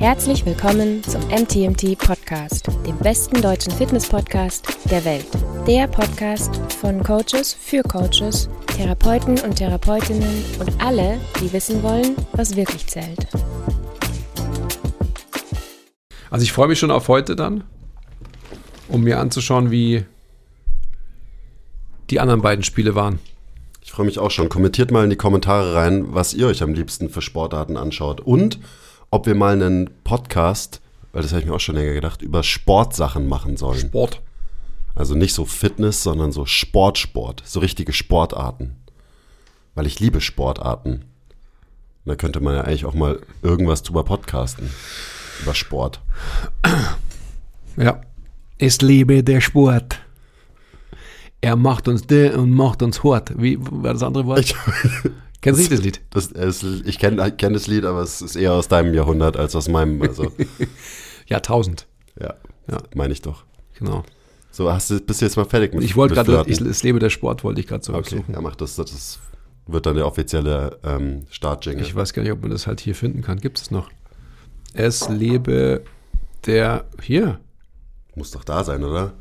Herzlich willkommen zum MTMT Podcast, dem besten deutschen Fitness-Podcast der Welt. Der Podcast von Coaches für Coaches, Therapeuten und Therapeutinnen und alle, die wissen wollen, was wirklich zählt. Also ich freue mich schon auf heute dann, um mir anzuschauen, wie die anderen beiden Spiele waren. Ich freue mich auch schon. Kommentiert mal in die Kommentare rein, was ihr euch am liebsten für Sportarten anschaut. Und ob wir mal einen Podcast, weil das habe ich mir auch schon länger gedacht, über Sportsachen machen sollen. Sport. Also nicht so Fitness, sondern so Sportsport, so richtige Sportarten. Weil ich liebe Sportarten. Da könnte man ja eigentlich auch mal irgendwas drüber podcasten. Über Sport. Ja. Es lebe der Sport. Er macht uns de und macht uns hart. Wie war das andere Wort? Ich, Kennst du nicht das Lied? das, es, ich kenne kenn das Lied, aber es ist eher aus deinem Jahrhundert als aus meinem. Also, Jahrtausend. ja, Ja. meine ich doch. Genau. So, hast du, bist du jetzt mal fertig mit Ich wollte gerade, ich- es lebe der Sport, wollte ich gerade so Okay, suchen. er macht das. Das wird dann der offizielle ähm, Startjingle. Ich weiß gar nicht, ob man das halt hier finden kann. Gibt es noch? Es lebe der. Hier. Muss doch da sein, oder?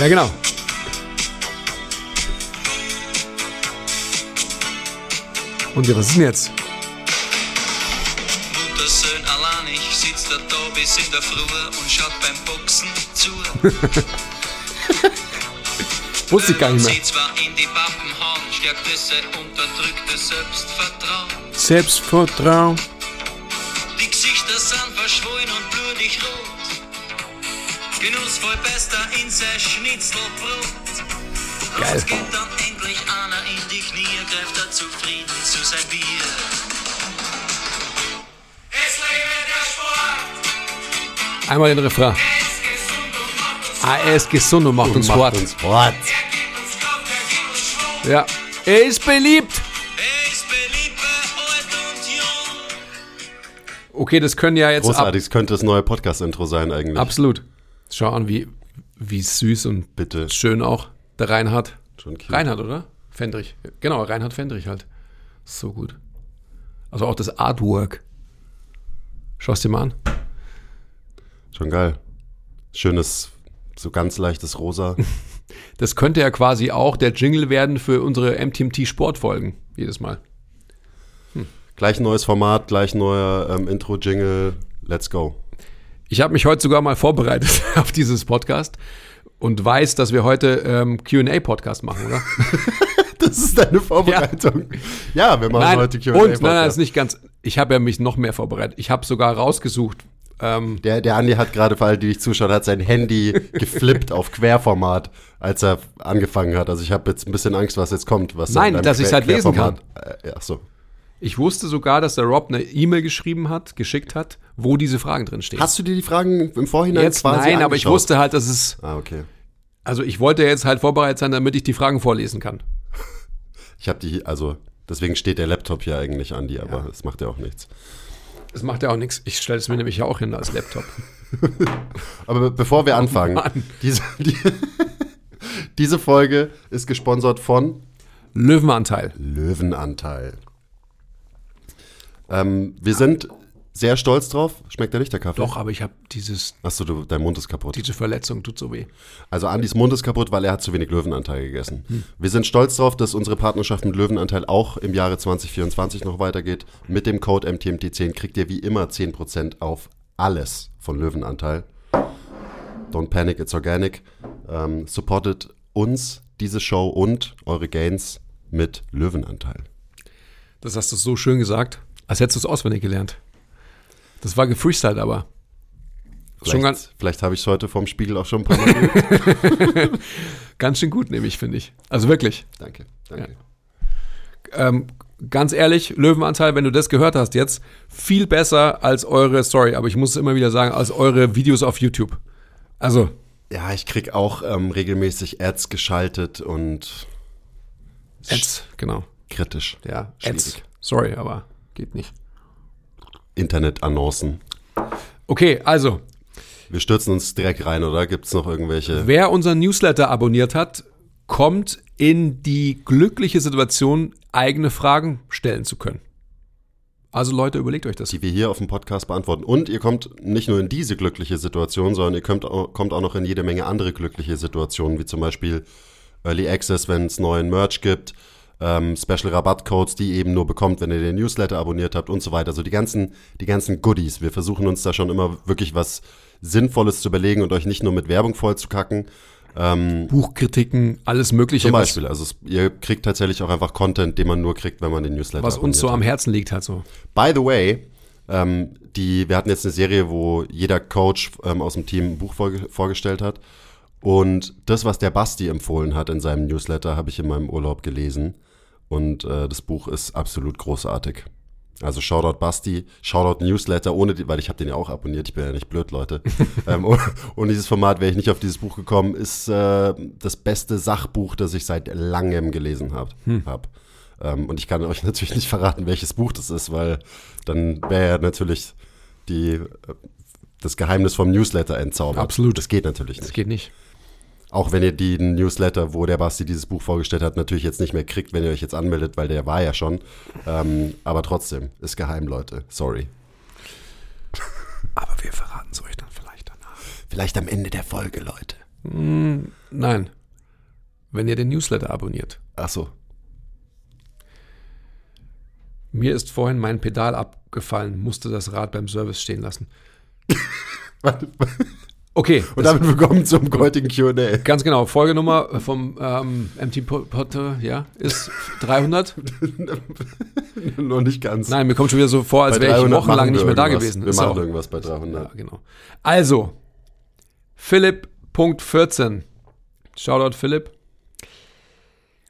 Ja, genau. Und ja, was ist denn jetzt? Muttersöhn allein, ich sitz da bis in der Früh und schaut beim Boxen zu. Wusste ich gar nicht mehr. Sie zwar in die Pappen hauen, stärkt es sein unterdrücktes Selbstvertrauen. Selbstvertrauen. Die Gesichter sind verschwollen und blutig rot. Genussvoll bester in sein Schnitzelbrot. Geil. Es geht dann endlich einer in die Knie, greift er zufrieden zu sein Bier. Es lebe der Sport, Einmal den Refrain. und Ah, er ist gesund und macht uns Macht uns Sport. Er gibt uns Kraft, er gibt uns Schwung. Ja. Er ist beliebt. Er ist beliebt bei alt und jung. Okay, das können ja jetzt ab, Großartig, das könnte das neue Podcast-Intro sein eigentlich. absolut. Schau an, wie, wie süß und Bitte. schön auch der Reinhard. Schon cute. Reinhard, oder? Fendrich. Genau, Reinhard Fendrich halt. So gut. Also auch das Artwork. Schau's dir mal an. Schon geil. Schönes, so ganz leichtes Rosa. Das könnte ja quasi auch der Jingle werden für unsere MTMT Sportfolgen. Jedes Mal. gleich neues Format, gleich neuer ähm, Intro-Jingle. Let's go. Ich habe mich heute sogar mal vorbereitet auf dieses Podcast und weiß, dass wir heute ähm, QA-Podcast machen, oder? Das ist deine Vorbereitung. Ja, wir machen nein, heute Q&A. und nein, nein, ist nicht ganz. Ich habe ja mich noch mehr vorbereitet. Ich habe sogar rausgesucht. Ähm, Der, der Andi hat gerade, für alle, die nicht zuschauen, hat sein Handy geflippt auf Querformat, als er angefangen hat. Also ich habe jetzt ein bisschen Angst, was jetzt kommt. Was Nein, dass ich's halt lesen Querformat- Äh, ach so. Ich wusste sogar, dass der Rob eine E-Mail geschrieben hat, geschickt hat, wo diese Fragen drin stehen. Hast du dir die Fragen im Vorhinein Jetzt quasi nein, aber ich angeschaut? wusste halt, dass es. Ah, okay. Also ich wollte jetzt halt vorbereitet sein, damit ich die Fragen vorlesen kann. Ich habe die, also deswegen steht der Laptop hier eigentlich, Andi, aber das macht ja auch nichts. Das macht ja auch nichts. Ich stelle es mir nämlich ja auch hin als Laptop. Aber be bevor wir anfangen, Oh diese, die, diese Folge ist gesponsert von Löwenanteil. Löwenanteil. Ähm, wir sind sehr stolz drauf. Schmeckt der nicht, der Kaffee? Doch, aber ich habe dieses, Achso, du, dein Mund ist kaputt. diese Verletzung tut so weh. Also Andis Mund ist kaputt, weil er hat zu wenig Löwenanteil gegessen. Hm. Wir sind stolz darauf, dass unsere Partnerschaft mit Löwenanteil auch im Jahre 2024 noch weitergeht. Mit dem Code MTMT10 kriegt ihr wie immer 10% auf alles von Löwenanteil. Don't panic, it's organic. Ähm, supportet uns, diese Show und eure Gains mit Löwenanteil. Das hast du so schön gesagt, als hättest du es auswendig gelernt. Das war gefreestylt aber. Schon Vielleicht, ganz, vielleicht habe ich es heute vom Spiegel auch schon ein paar Mal gehört. ganz schön gut, nämlich, finde ich. Also wirklich. Danke, danke. Ähm, ganz ehrlich, Löwenanteil, wenn du das gehört hast jetzt, viel besser als eure, sorry, aber ich muss es immer wieder sagen, als eure Videos auf YouTube. Also, Ja, ich krieg auch ähm, regelmäßig Ads geschaltet und Ads, genau. kritisch. Ja, Schwierig. Ads. Sorry, aber geht nicht. Internet-Annoncen. Okay, also, Wir stürzen uns direkt rein, oder? Gibt es noch irgendwelche? wer unseren Newsletter abonniert hat, kommt in die glückliche Situation, eigene Fragen stellen zu können. Also Leute, überlegt euch das. die wir hier auf dem Podcast beantworten. Und ihr kommt nicht nur in diese glückliche Situation, sondern ihr kommt auch, kommt auch noch in jede Menge andere glückliche Situationen, wie zum Beispiel Early Access, wenn es neuen Merch gibt, ähm, Special Rabattcodes, die ihr eben nur bekommt, wenn ihr den Newsletter abonniert habt und so weiter. Also die ganzen, die ganzen Goodies. Wir versuchen uns da schon immer wirklich was Sinnvolles zu überlegen und euch nicht nur mit Werbung voll zu kacken. Ähm, Buchkritiken, alles Mögliche, zum Beispiel. Also es, ihr kriegt tatsächlich auch einfach Content, den man nur kriegt, wenn man den Newsletter was uns so abonniert am Herzen liegt halt so. By the way, ähm, die, wir hatten jetzt eine Serie, wo jeder Coach ähm, aus dem Team ein Buch vorge vorgestellt hat. Und das, was der Basti empfohlen hat in seinem Newsletter, habe ich in meinem Urlaub gelesen. Und äh, das Buch ist absolut großartig. Also Shoutout Basti, Shoutout Newsletter, ohne die, weil ich habe den ja auch abonniert, ich bin ja nicht blöd, Leute. ähm, ohne, dieses Format wäre ich nicht auf dieses Buch gekommen. Ist äh, das beste Sachbuch, das ich seit langem gelesen habe. Hab. Ähm, und ich kann euch natürlich nicht verraten, welches Buch das ist, weil dann wäre ja natürlich die, äh, das Geheimnis vom Newsletter entzaubert. Absolut. Das geht natürlich Das nicht. geht nicht. Auch wenn ihr den Newsletter, wo der Basti dieses Buch vorgestellt hat, natürlich jetzt nicht mehr kriegt, wenn ihr euch jetzt anmeldet, weil der war ja schon. Ähm, aber trotzdem, ist geheim, Leute. Sorry. Aber wir verraten es euch dann vielleicht danach. Vielleicht am Ende der Folge, Leute. Nein. Wenn ihr den Newsletter abonniert. Ach so. Mir ist vorhin mein Pedal abgefallen, musste das Rad beim Service stehen lassen. Okay, Und damit willkommen zum heutigen Q&A. ganz genau. Folgenummer vom ähm, MT Potter, ja, ist 300. Nur nicht ganz. Nein, mir kommt schon wieder so vor, als wäre ich 300 wochenlang nicht mehr da gewesen. Wir Ist machen auch- irgendwas bei 300. Ja, genau. Also, Philipp.14. Shoutout Philipp.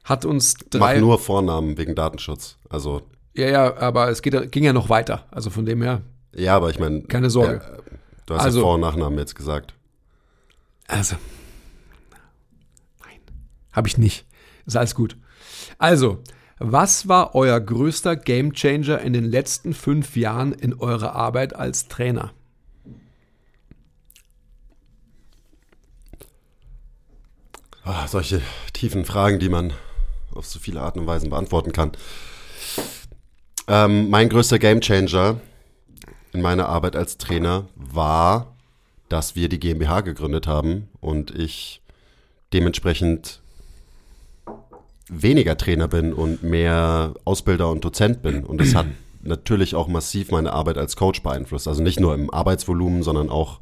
Hat uns Mach drei. nur Vornamen wegen Datenschutz. Also, Ja, ja, aber es geht, ging ja noch weiter. Also von dem her, ja, aber ich meine. keine Sorge. Du hast Also- ja Vor- und Nachnamen jetzt gesagt. Also. Nein. Habe ich nicht. Ist alles gut. Also, was war euer größter Gamechanger in den letzten fünf Jahren in eurer Arbeit als Trainer? Ah, solche tiefen Fragen, die man auf so viele Arten und Weisen beantworten kann. Ähm, mein größter Gamechanger in meiner Arbeit als Trainer war, dass wir die GmbH gegründet haben und ich dementsprechend weniger Trainer bin und mehr Ausbilder und Dozent bin. Und das hat natürlich auch massiv meine Arbeit als Coach beeinflusst. Also nicht nur im Arbeitsvolumen, sondern auch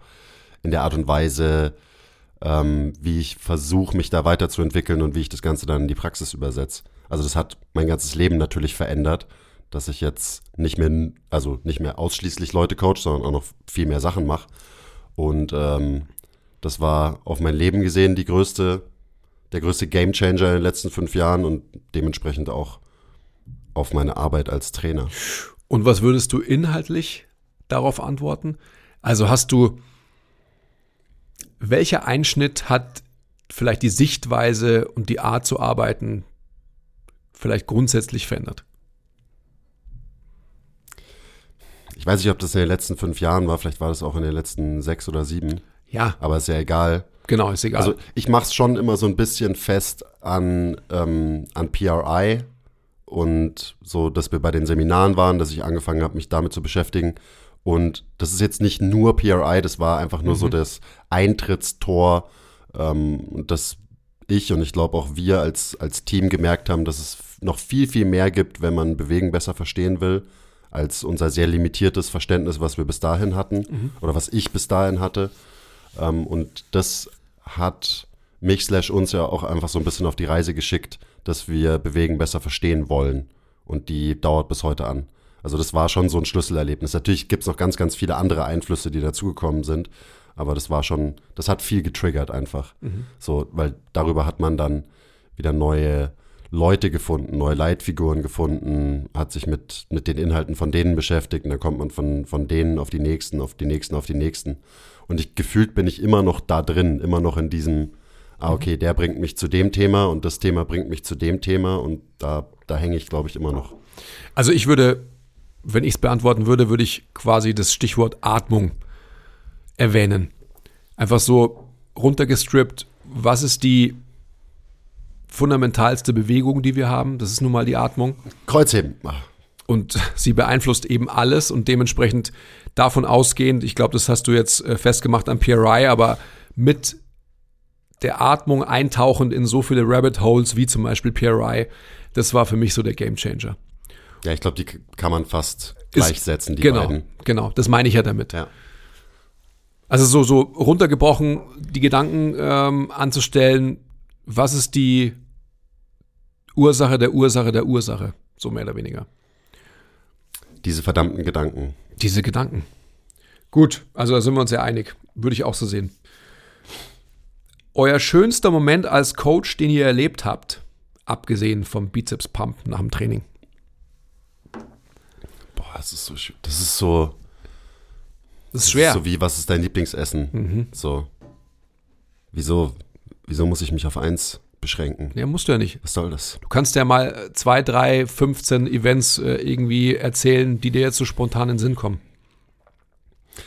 in der Art und Weise, ähm, wie ich versuche, mich da weiterzuentwickeln und wie ich das Ganze dann in die Praxis übersetze. Also das hat mein ganzes Leben natürlich verändert, dass ich jetzt nicht mehr, also nicht mehr ausschließlich Leute coach, sondern auch noch viel mehr Sachen mache. Und ähm, das war auf mein Leben gesehen die größte, der größte Gamechanger in den letzten fünf Jahren und dementsprechend auch auf meine Arbeit als Trainer. Und was würdest du inhaltlich darauf antworten? Also hast du, welcher Einschnitt hat vielleicht die Sichtweise und die Art zu arbeiten vielleicht grundsätzlich verändert? Ich weiß nicht, ob das in den letzten fünf Jahren war, vielleicht war das auch in den letzten sechs oder sieben, Ja, aber ist ja egal. genau, ist egal. Also ich mache es schon immer so ein bisschen fest an, ähm, an PRI und so, dass wir bei den Seminaren waren, dass ich angefangen habe, mich damit zu beschäftigen. Und das ist jetzt nicht nur PRI, das war einfach nur so das Eintrittstor, ähm, dass ich und ich glaube auch wir als, als Team gemerkt haben, dass es noch viel, viel mehr gibt, wenn man Bewegen besser verstehen will, als unser sehr limitiertes Verständnis, was wir bis dahin hatten oder was ich bis dahin hatte. Ähm, und das hat mich slash uns ja auch einfach so ein bisschen auf die Reise geschickt, dass wir Bewegen besser verstehen wollen. Und die dauert bis heute an. Also das war schon so ein Schlüsselerlebnis. Natürlich gibt es noch ganz, ganz viele andere Einflüsse, die dazugekommen sind. Aber das war schon, das hat viel getriggert einfach. So, weil darüber hat man dann wieder neue Leute gefunden, neue Leitfiguren gefunden, hat sich mit, mit den Inhalten von denen beschäftigt und dann kommt man von, von denen auf die nächsten, auf die nächsten, auf die nächsten. Und ich gefühlt bin ich immer noch da drin, immer noch in diesem, ah, okay, der bringt mich zu dem Thema und das Thema bringt mich zu dem Thema und da, da hänge ich, glaube ich, immer noch. Also ich würde, wenn ich es beantworten würde, würde ich quasi das Stichwort Atmung erwähnen. Einfach so runtergestrippt, was ist die, fundamentalste Bewegung, die wir haben. Das ist nun mal die Atmung. Kreuzheben. Und sie beeinflusst eben alles und dementsprechend davon ausgehend, ich glaube, das hast du jetzt äh, festgemacht am PRI, aber mit der Atmung eintauchend in so viele Rabbit Holes wie zum Beispiel PRI, das war für mich so der Game Changer. Ja, ich glaube, die kann man fast gleichsetzen, die genau, beiden. genau, das meine ich ja damit. Ja. Also so, so runtergebrochen, die Gedanken ähm, anzustellen, was ist die Ursache der Ursache der Ursache, so mehr oder weniger. Diese verdammten Gedanken. Diese Gedanken. Gut, also da sind wir uns ja einig. Würde ich auch so sehen. Euer schönster Moment als Coach, den ihr erlebt habt, abgesehen vom Bizeps Pump nach dem Training. Boah, das ist so schön. Das ist so, Das ist das schwer. ist so wie, was ist dein Lieblingsessen? So. Wieso, wieso muss ich mich auf eins beschränken? ja, musst du ja nicht. Was soll das? Du kannst ja mal äh, zwei, drei, 15 Events äh, irgendwie erzählen, die dir jetzt so spontan in den Sinn kommen.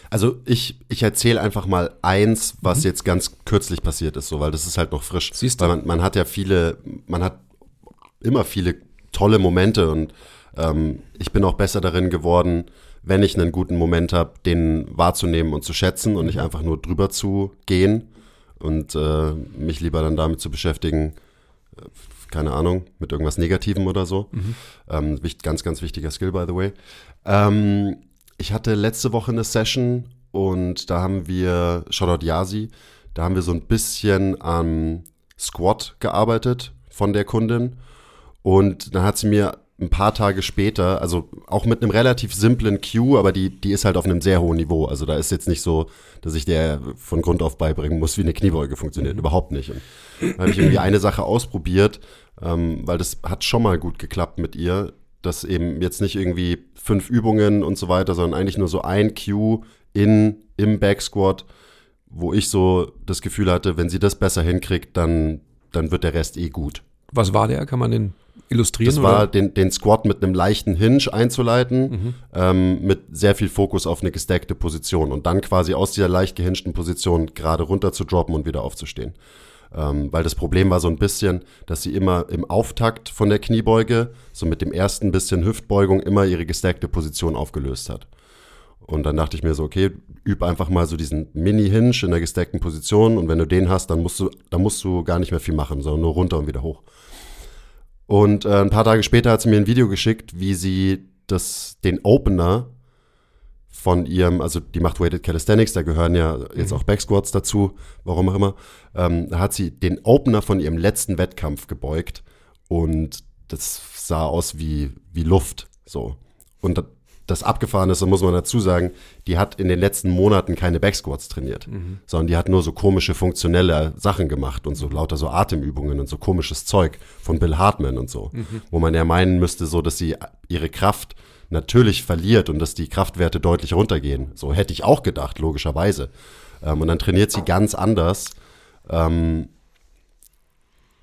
Also ich, ich erzähle einfach mal eins, was jetzt ganz kürzlich passiert ist, so, weil das ist halt noch frisch. Siehst du. Weil man, man hat ja viele, man hat immer viele tolle Momente und ähm, ich bin auch besser darin geworden, wenn ich einen guten Moment habe, den wahrzunehmen und zu schätzen und nicht einfach nur drüber zu gehen und äh, mich lieber dann damit zu beschäftigen, äh, keine Ahnung, mit irgendwas Negativem oder so. Ähm, wicht- ganz, ganz wichtiger Skill, by the way. Ähm, ich hatte letzte Woche eine Session und da haben wir, Shoutout Yasi, da haben wir so ein bisschen am Squat gearbeitet von der Kundin. Und dann hat sie mir ein paar Tage später, also auch mit einem relativ simplen Cue, aber die, die ist halt auf einem sehr hohen Niveau. Also da ist jetzt nicht so, dass ich der von Grund auf beibringen muss, wie eine Kniebeuge funktioniert. Überhaupt nicht. Und dann habe ich irgendwie eine Sache ausprobiert, ähm, weil das hat schon mal gut geklappt mit ihr, dass eben jetzt nicht irgendwie fünf Übungen und so weiter, sondern eigentlich nur so ein Cue in, im Backsquat, wo ich so das Gefühl hatte, wenn sie das besser hinkriegt, dann, dann wird der Rest eh gut. Was war der? Kann man den illustrieren? Das war oder? den, den Squat mit einem leichten Hinge einzuleiten, ähm, mit sehr viel Fokus auf eine gestackte Position und dann quasi aus dieser leicht gehingten Position gerade runter zu droppen und wieder aufzustehen. Ähm, weil das Problem war so ein bisschen, dass sie immer im Auftakt von der Kniebeuge, so mit dem ersten bisschen Hüftbeugung, immer ihre gestackte Position aufgelöst hat. Und dann dachte ich mir so, okay, üb einfach mal so diesen Mini-Hinge in der gestackten Position und wenn du den hast, dann musst du, dann musst du gar nicht mehr viel machen, sondern nur runter und wieder hoch. Und äh, ein paar Tage später hat sie mir ein Video geschickt, wie sie das, den Opener von ihrem, also die macht Weighted Calisthenics, da gehören ja jetzt auch Backsquats dazu, warum auch immer, ähm, da hat sie den Opener von ihrem letzten Wettkampf gebeugt und das sah aus wie, wie Luft, so. Und das da muss man dazu sagen, die hat in den letzten Monaten keine Backsquats trainiert, sondern die hat nur so komische funktionelle Sachen gemacht und so lauter so Atemübungen und so komisches Zeug von Bill Hartman und so, wo man ja meinen müsste, so dass sie ihre Kraft natürlich verliert und dass die Kraftwerte deutlich runtergehen. So hätte ich auch gedacht, logischerweise. Ähm, und dann trainiert sie ganz anders ähm,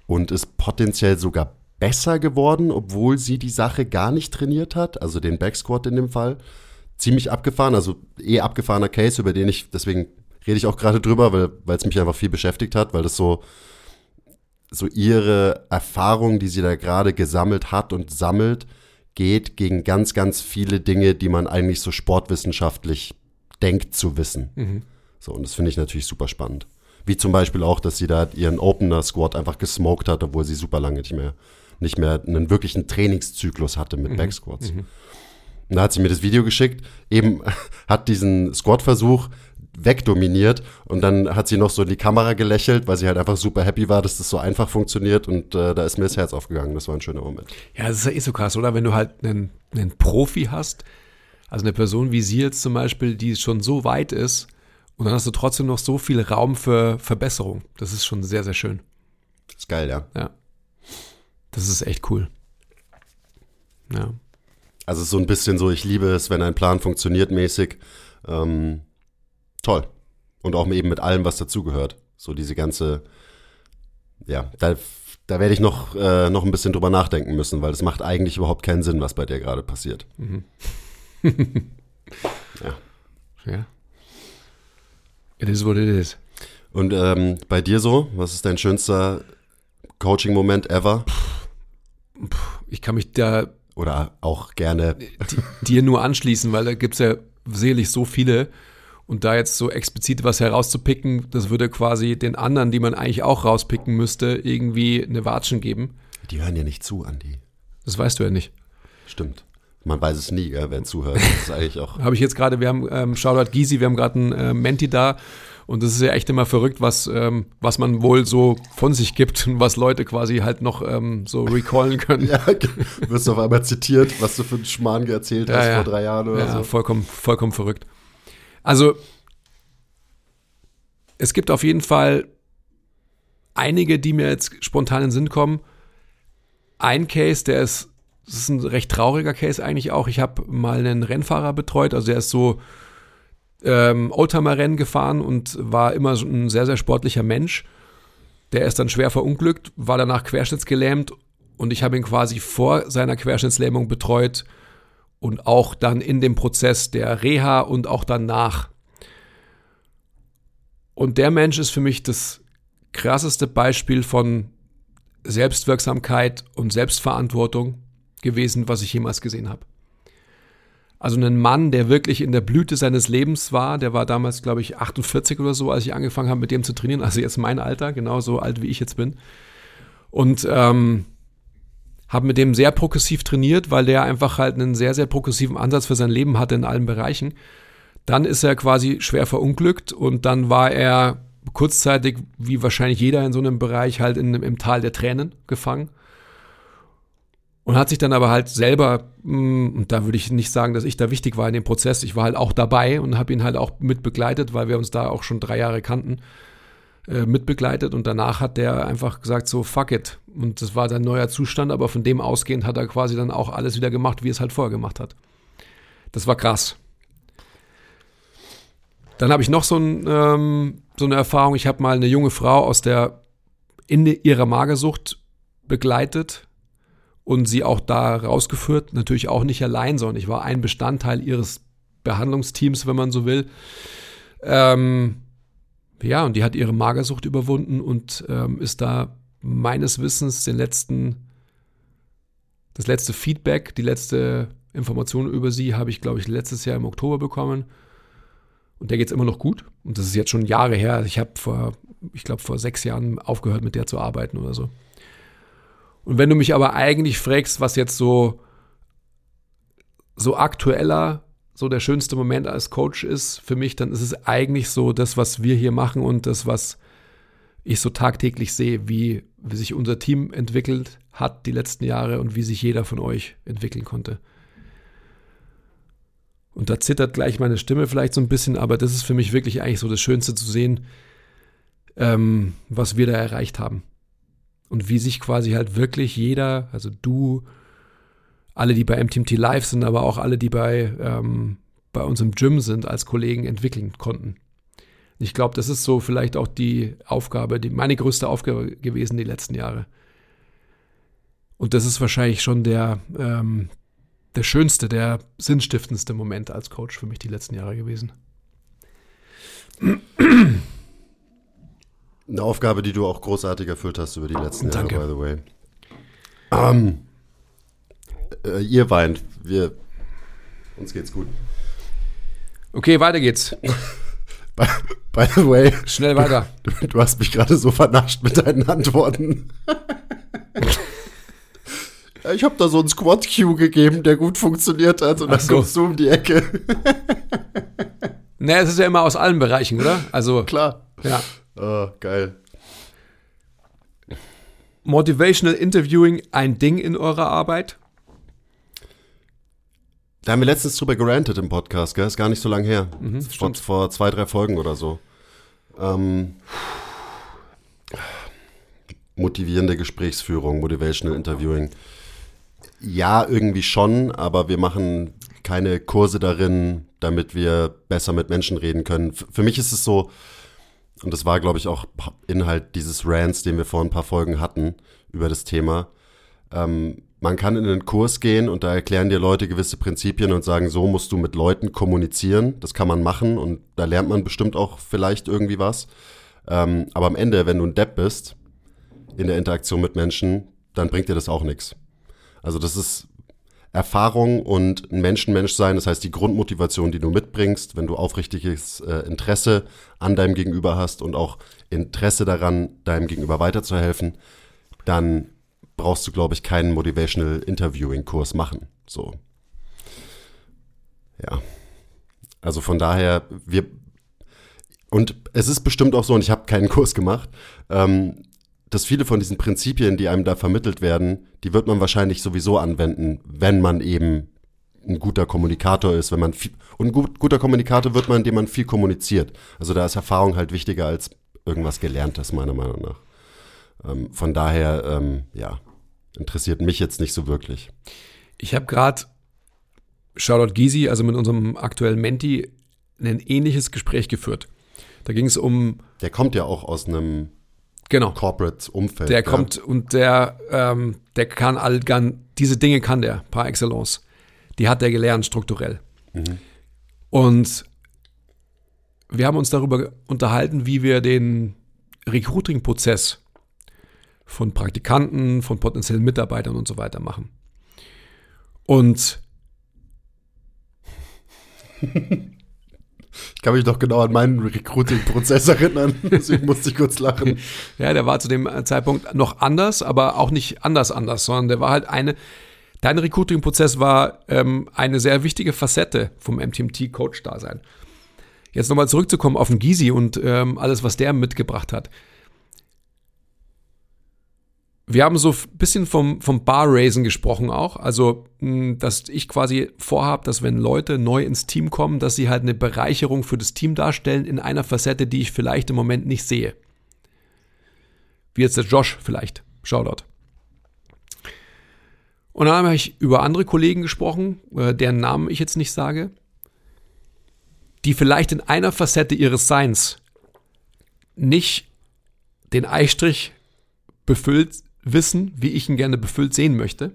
und ist potenziell sogar besser geworden, obwohl sie die Sache gar nicht trainiert hat, also den Backsquat in dem Fall. Ziemlich abgefahren, also eh abgefahrener Case, über den ich, deswegen rede ich auch gerade drüber, weil es mich einfach viel beschäftigt hat, weil das so, so ihre Erfahrung, die sie da gerade gesammelt hat und sammelt, geht gegen ganz, ganz viele Dinge, die man eigentlich so sportwissenschaftlich denkt zu wissen. So, und das finde ich natürlich super spannend. Wie zum Beispiel auch, dass sie da ihren Opener-Squat einfach gesmoked hat, obwohl sie super lange nicht mehr, nicht mehr einen wirklichen Trainingszyklus hatte mit Backsquats. Und da hat sie mir das Video geschickt, eben hat diesen Squat-Versuch wegdominiert und dann hat sie noch so in die Kamera gelächelt, weil sie halt einfach super happy war, dass das so einfach funktioniert und äh, da ist mir das Herz aufgegangen. Das war ein schöner Moment. Ja, das ist ja eh so krass, oder? Wenn du halt einen, einen Profi hast, also eine Person wie sie jetzt zum Beispiel, die schon so weit ist, und dann hast du trotzdem noch so viel Raum für Verbesserung. Das ist schon sehr, sehr schön. ist geil, ja. Ja. Das ist echt cool. Ja. Also so ein bisschen so, ich liebe es, wenn ein Plan funktioniert mäßig. Ähm, toll. Und auch eben mit allem, was dazugehört. So diese ganze, ja, da, da werde ich noch, äh, noch ein bisschen drüber nachdenken müssen, weil das macht eigentlich überhaupt keinen Sinn, was bei dir gerade passiert. ja. Ja. It is what it is. Und ähm, bei dir so, was ist dein schönster Coaching-Moment ever? Ich kann mich da Oder auch gerne. di- dir nur anschließen, weil da gibt es ja sicherlich so viele. Und da jetzt so explizit was herauszupicken, das würde quasi den anderen, die man eigentlich auch rauspicken müsste, irgendwie eine Watschen geben. Die hören ja nicht zu, Andi. Das weißt du ja nicht. Stimmt. Man weiß es nie, gell, wer zuhört. Das ist eigentlich auch. Habe ich jetzt gerade, wir haben ähm, Shoutout Gysi, wir haben gerade einen äh, Menti da und das ist ja echt immer verrückt, was, ähm, was man wohl so von sich gibt und was Leute quasi halt noch ähm, so recallen können. Ja, wirst du auf einmal zitiert, was du für einen Schmarrn erzählt hast Ja, ja. vor drei Jahren oder ja, so. vollkommen, vollkommen verrückt. Also, es gibt auf jeden Fall einige, die mir jetzt spontan in den Sinn kommen. Ein Case, der ist, das ist ein recht trauriger Case eigentlich auch. Ich habe mal einen Rennfahrer betreut, also der ist so ähm, Oldtimer-Rennen gefahren und war immer so ein sehr, sehr sportlicher Mensch. Der ist dann schwer verunglückt, war danach querschnittsgelähmt und ich habe ihn quasi vor seiner Querschnittslähmung betreut und auch dann in dem Prozess der Reha und auch danach. Und der Mensch ist für mich das krasseste Beispiel von Selbstwirksamkeit und Selbstverantwortung gewesen, was ich jemals gesehen habe. Also ein Mann, der wirklich in der Blüte seines Lebens war, der war damals, glaube ich, 48 oder so, als ich angefangen habe, mit dem zu trainieren. Also jetzt mein Alter, genauso alt wie ich jetzt bin. Und ähm, habe mit dem sehr progressiv trainiert, weil der einfach halt einen sehr, sehr progressiven Ansatz für sein Leben hatte in allen Bereichen. Dann ist er quasi schwer verunglückt und dann war er kurzzeitig, wie wahrscheinlich jeder in so einem Bereich, halt in, im Tal der Tränen gefangen. Und hat sich dann aber halt selber, mh, und da würde ich nicht sagen, dass ich da wichtig war in dem Prozess, ich war halt auch dabei und habe ihn halt auch mit begleitet, weil wir uns da auch schon drei Jahre kannten, äh, mitbegleitet und danach hat der einfach gesagt, so fuck it. Und das war sein neuer Zustand, aber von dem ausgehend hat er quasi dann auch alles wieder gemacht, wie es halt vorher gemacht hat. Das war krass. Dann habe ich noch so, ein, ähm, so eine Erfahrung. Ich habe mal eine junge Frau aus der in ihrer Magersucht begleitet und sie auch da rausgeführt. Natürlich auch nicht allein, sondern ich war ein Bestandteil ihres Behandlungsteams, wenn man so will. Ähm, ja, und die hat ihre Magersucht überwunden und ähm, ist da meines Wissens den letzten, das letzte Feedback, die letzte Information über sie habe ich, glaube ich, letztes Jahr im Oktober bekommen. Und der geht es immer noch gut. Und das ist jetzt schon Jahre her. Ich habe vor, ich glaube, vor sechs Jahren aufgehört, mit der zu arbeiten oder so. Und wenn du mich aber eigentlich fragst, was jetzt so, so aktueller, so der schönste Moment als Coach ist für mich, dann ist es eigentlich so das, was wir hier machen und das, was ich so tagtäglich sehe, wie, wie sich unser Team entwickelt hat die letzten Jahre und wie sich jeder von euch entwickeln konnte. Und da zittert gleich meine Stimme vielleicht so ein bisschen, aber das ist für mich wirklich eigentlich so das Schönste zu sehen, ähm, was wir da erreicht haben. Und wie sich quasi halt wirklich jeder, also du, alle, die bei MTMT Live sind, aber auch alle, die bei, ähm, bei uns im Gym sind, als Kollegen entwickeln konnten. Ich glaube, das ist so vielleicht auch die Aufgabe, die, meine größte Aufgabe gewesen die letzten Jahre. Und das ist wahrscheinlich schon der, ähm, der schönste, der sinnstiftendste Moment als Coach für mich die letzten Jahre gewesen. Eine Aufgabe, die du auch großartig erfüllt hast über die letzten Danke. Jahre, by the way. Ähm, äh, ihr weint, wir, uns geht's gut. Okay, weiter geht's. By, by the way, Schnell weiter. du, du hast mich gerade so vernascht mit deinen Antworten. Ich habe da so einen Squad-Cue gegeben, der gut funktioniert hat und dann so. kommst du um die Ecke. Naja, es ist ja immer aus allen Bereichen, oder? Also, Klar. ja. Oh, geil. Motivational Interviewing ein Ding in eurer Arbeit? Da haben wir letztens drüber gerantet im Podcast, gell? Ist gar nicht so lange her. vor, Mhm, stimmt. vor zwei, drei Folgen oder so. Ähm, motivierende Gesprächsführung, Motivational Interviewing. Ja, irgendwie schon, aber wir machen keine Kurse darin, damit wir besser mit Menschen reden können. Für mich ist es so, und das war, glaube ich, auch Inhalt dieses Rants, den wir vor ein paar Folgen hatten über das Thema. Ähm, man kann in einen Kurs gehen und da erklären dir Leute gewisse Prinzipien und sagen, so musst du mit Leuten kommunizieren. Das kann man machen und da lernt man bestimmt auch vielleicht irgendwie was. Ähm, aber am Ende, wenn du ein Depp bist, in der Interaktion mit Menschen, dann bringt dir das auch nichts. Also das ist Erfahrung und ein Menschenmensch sein, das heißt die Grundmotivation, die du mitbringst, wenn du aufrichtiges äh, Interesse an deinem Gegenüber hast und auch Interesse daran, deinem Gegenüber weiterzuhelfen, dann brauchst du, glaube ich, keinen Motivational Interviewing Kurs machen. So. Ja. Also von daher, wir und es ist bestimmt auch so, und ich habe keinen Kurs gemacht, ähm, dass viele von diesen Prinzipien, die einem da vermittelt werden, die wird man wahrscheinlich sowieso anwenden, wenn man eben ein guter Kommunikator ist, wenn man viel, und ein gut, guter Kommunikator wird man, indem man viel kommuniziert. Also da ist Erfahrung halt wichtiger als irgendwas Gelerntes, meiner Meinung nach. Ähm, von daher, ähm, ja, interessiert mich jetzt nicht so wirklich. Ich habe gerade, Shoutout Gysi, also mit unserem aktuellen Menti, ein ähnliches Gespräch geführt. Da ging es um. Der kommt ja auch aus einem genau. Corporate-Umfeld. Der ja. kommt und der, ähm, der kann all, kann, diese Dinge kann der par excellence. Die hat er gelernt strukturell. Mhm. Und wir haben uns darüber unterhalten, wie wir den Recruiting-Prozess von Praktikanten, von potenziellen Mitarbeitern und so weiter machen. Und Ich kann mich doch genau an meinen Recruiting-Prozess erinnern, deswegen musste ich kurz lachen. Ja, der war zu dem Zeitpunkt noch anders, aber auch nicht anders anders, sondern der war halt eine, dein Recruiting-Prozess war ähm, eine sehr wichtige Facette vom MTMT-Coach-Dasein. Jetzt nochmal zurückzukommen auf den Gysi und ähm, alles, was der mitgebracht hat. Wir haben so ein bisschen vom, vom Bar-Raisen gesprochen auch. Also, mh, dass ich quasi vorhabe, dass wenn Leute neu ins Team kommen, dass sie halt eine Bereicherung für das Team darstellen in einer Facette, die ich vielleicht im Moment nicht sehe. Wie jetzt der Josh vielleicht. Shoutout. Und dann habe ich über andere Kollegen gesprochen, äh, deren Namen ich jetzt nicht sage, die vielleicht in einer Facette ihres Seins nicht den Eistrich befüllt wissen, wie ich ihn gerne befüllt sehen möchte.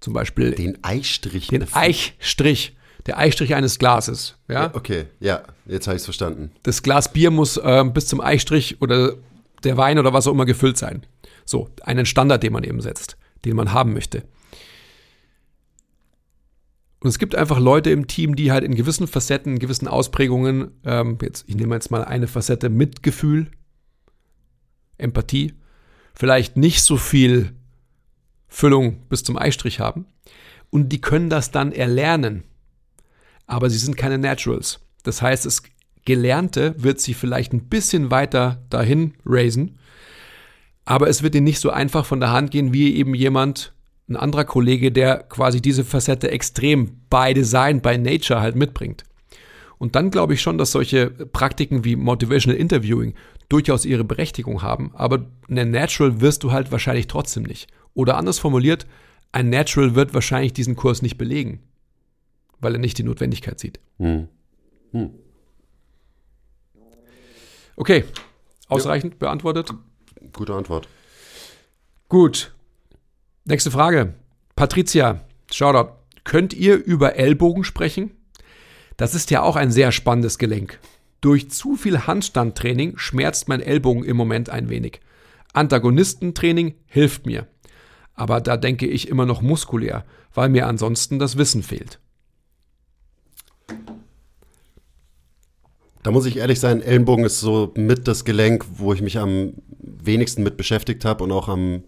Zum Beispiel Den Eistrich. den Eichstrich, der Eichstrich eines Glases. Ja? Ja, okay, ja, jetzt habe ich es verstanden. Das Glas Bier muss ähm, bis zum Eichstrich oder der Wein oder was auch immer gefüllt sein. So, einen Standard, den man eben setzt, den man haben möchte. Und es gibt einfach Leute im Team, die halt in gewissen Facetten, in gewissen Ausprägungen, ähm, jetzt, ich nehme jetzt mal eine Facette Mitgefühl, Empathie, vielleicht nicht so viel Füllung bis zum Eistrich haben. Und die können das dann erlernen. Aber sie sind keine Naturals. Das heißt, das Gelernte wird sie vielleicht ein bisschen weiter dahin raisen. Aber es wird ihnen nicht so einfach von der Hand gehen, wie eben jemand, ein anderer Kollege, der quasi diese Facette extrem by Design, by Nature halt mitbringt. Und dann glaube ich schon, dass solche Praktiken wie Motivational Interviewing durchaus ihre Berechtigung haben. Aber eine Natural wirst du halt wahrscheinlich trotzdem nicht. Oder anders formuliert, ein Natural wird wahrscheinlich diesen Kurs nicht belegen, weil er nicht die Notwendigkeit sieht. Hm. Okay, ausreichend beantwortet. Gute Antwort. Gut. Nächste Frage. Patricia, Shoutout. Könnt ihr über Ellbogen sprechen? Das ist ja auch ein sehr spannendes Gelenk. Durch zu viel Handstandtraining schmerzt mein Ellbogen im Moment ein wenig. Antagonistentraining hilft mir. Aber da denke ich immer noch muskulär, weil mir ansonsten das Wissen fehlt. Da muss ich ehrlich sein, Ellenbogen ist so mit das Gelenk, wo ich mich am wenigsten mit beschäftigt habe und auch am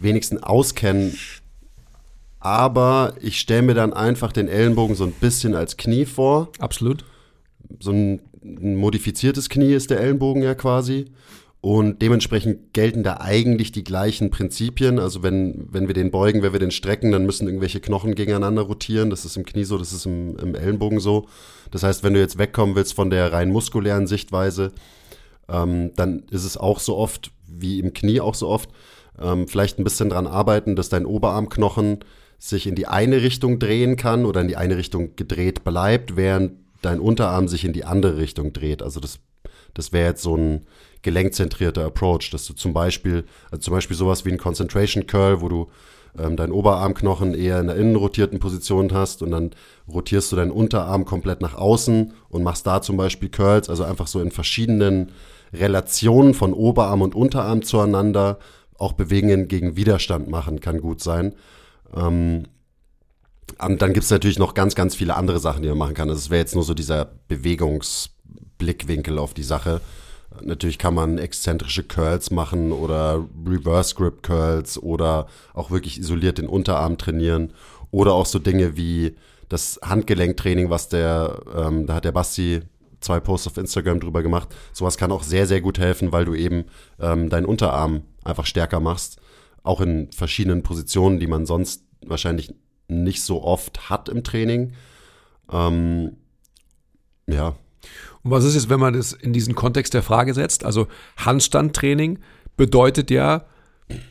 wenigsten auskenne. Aber ich stelle mir dann einfach den Ellenbogen so ein bisschen als Knie vor. Absolut. So ein, ein modifiziertes Knie ist der Ellenbogen ja quasi. Und dementsprechend gelten da eigentlich die gleichen Prinzipien. Also wenn, wenn wir den beugen, wenn wir den strecken, dann müssen irgendwelche Knochen gegeneinander rotieren. Das ist im Knie so, das ist im, im Ellenbogen so. Das heißt, wenn du jetzt wegkommen willst von der rein muskulären Sichtweise, ähm, dann ist es auch so oft, wie im Knie auch so oft, ähm, vielleicht ein bisschen dran arbeiten, dass dein Oberarmknochen sich in die eine Richtung drehen kann oder in die eine Richtung gedreht bleibt, während dein Unterarm sich in die andere Richtung dreht. Also das, das wäre jetzt so ein gelenkzentrierter Approach, dass du zum Beispiel, also zum Beispiel sowas wie ein Concentration Curl, wo du ähm, deinen Oberarmknochen eher in der innenrotierten Position hast und dann rotierst du deinen Unterarm komplett nach außen und machst da zum Beispiel Curls, also einfach so in verschiedenen Relationen von Oberarm und Unterarm zueinander, auch Bewegungen gegen Widerstand machen kann gut sein. Ähm, und dann gibt es natürlich noch ganz, ganz viele andere Sachen, die man machen kann. Also es wäre jetzt nur so dieser Bewegungsblickwinkel auf die Sache. Natürlich kann man exzentrische Curls machen oder Reverse Grip Curls oder auch wirklich isoliert den Unterarm trainieren oder auch so Dinge wie das Handgelenktraining, was der, ähm, da hat der Basti zwei Posts auf Instagram drüber gemacht. Sowas kann auch sehr, sehr gut helfen, weil du eben ähm, deinen Unterarm einfach stärker machst. Auch in verschiedenen Positionen, die man sonst wahrscheinlich nicht so oft hat im Training. Ähm, ja. Und was ist jetzt, wenn man das in diesen Kontext der Frage setzt? Also Handstandtraining bedeutet ja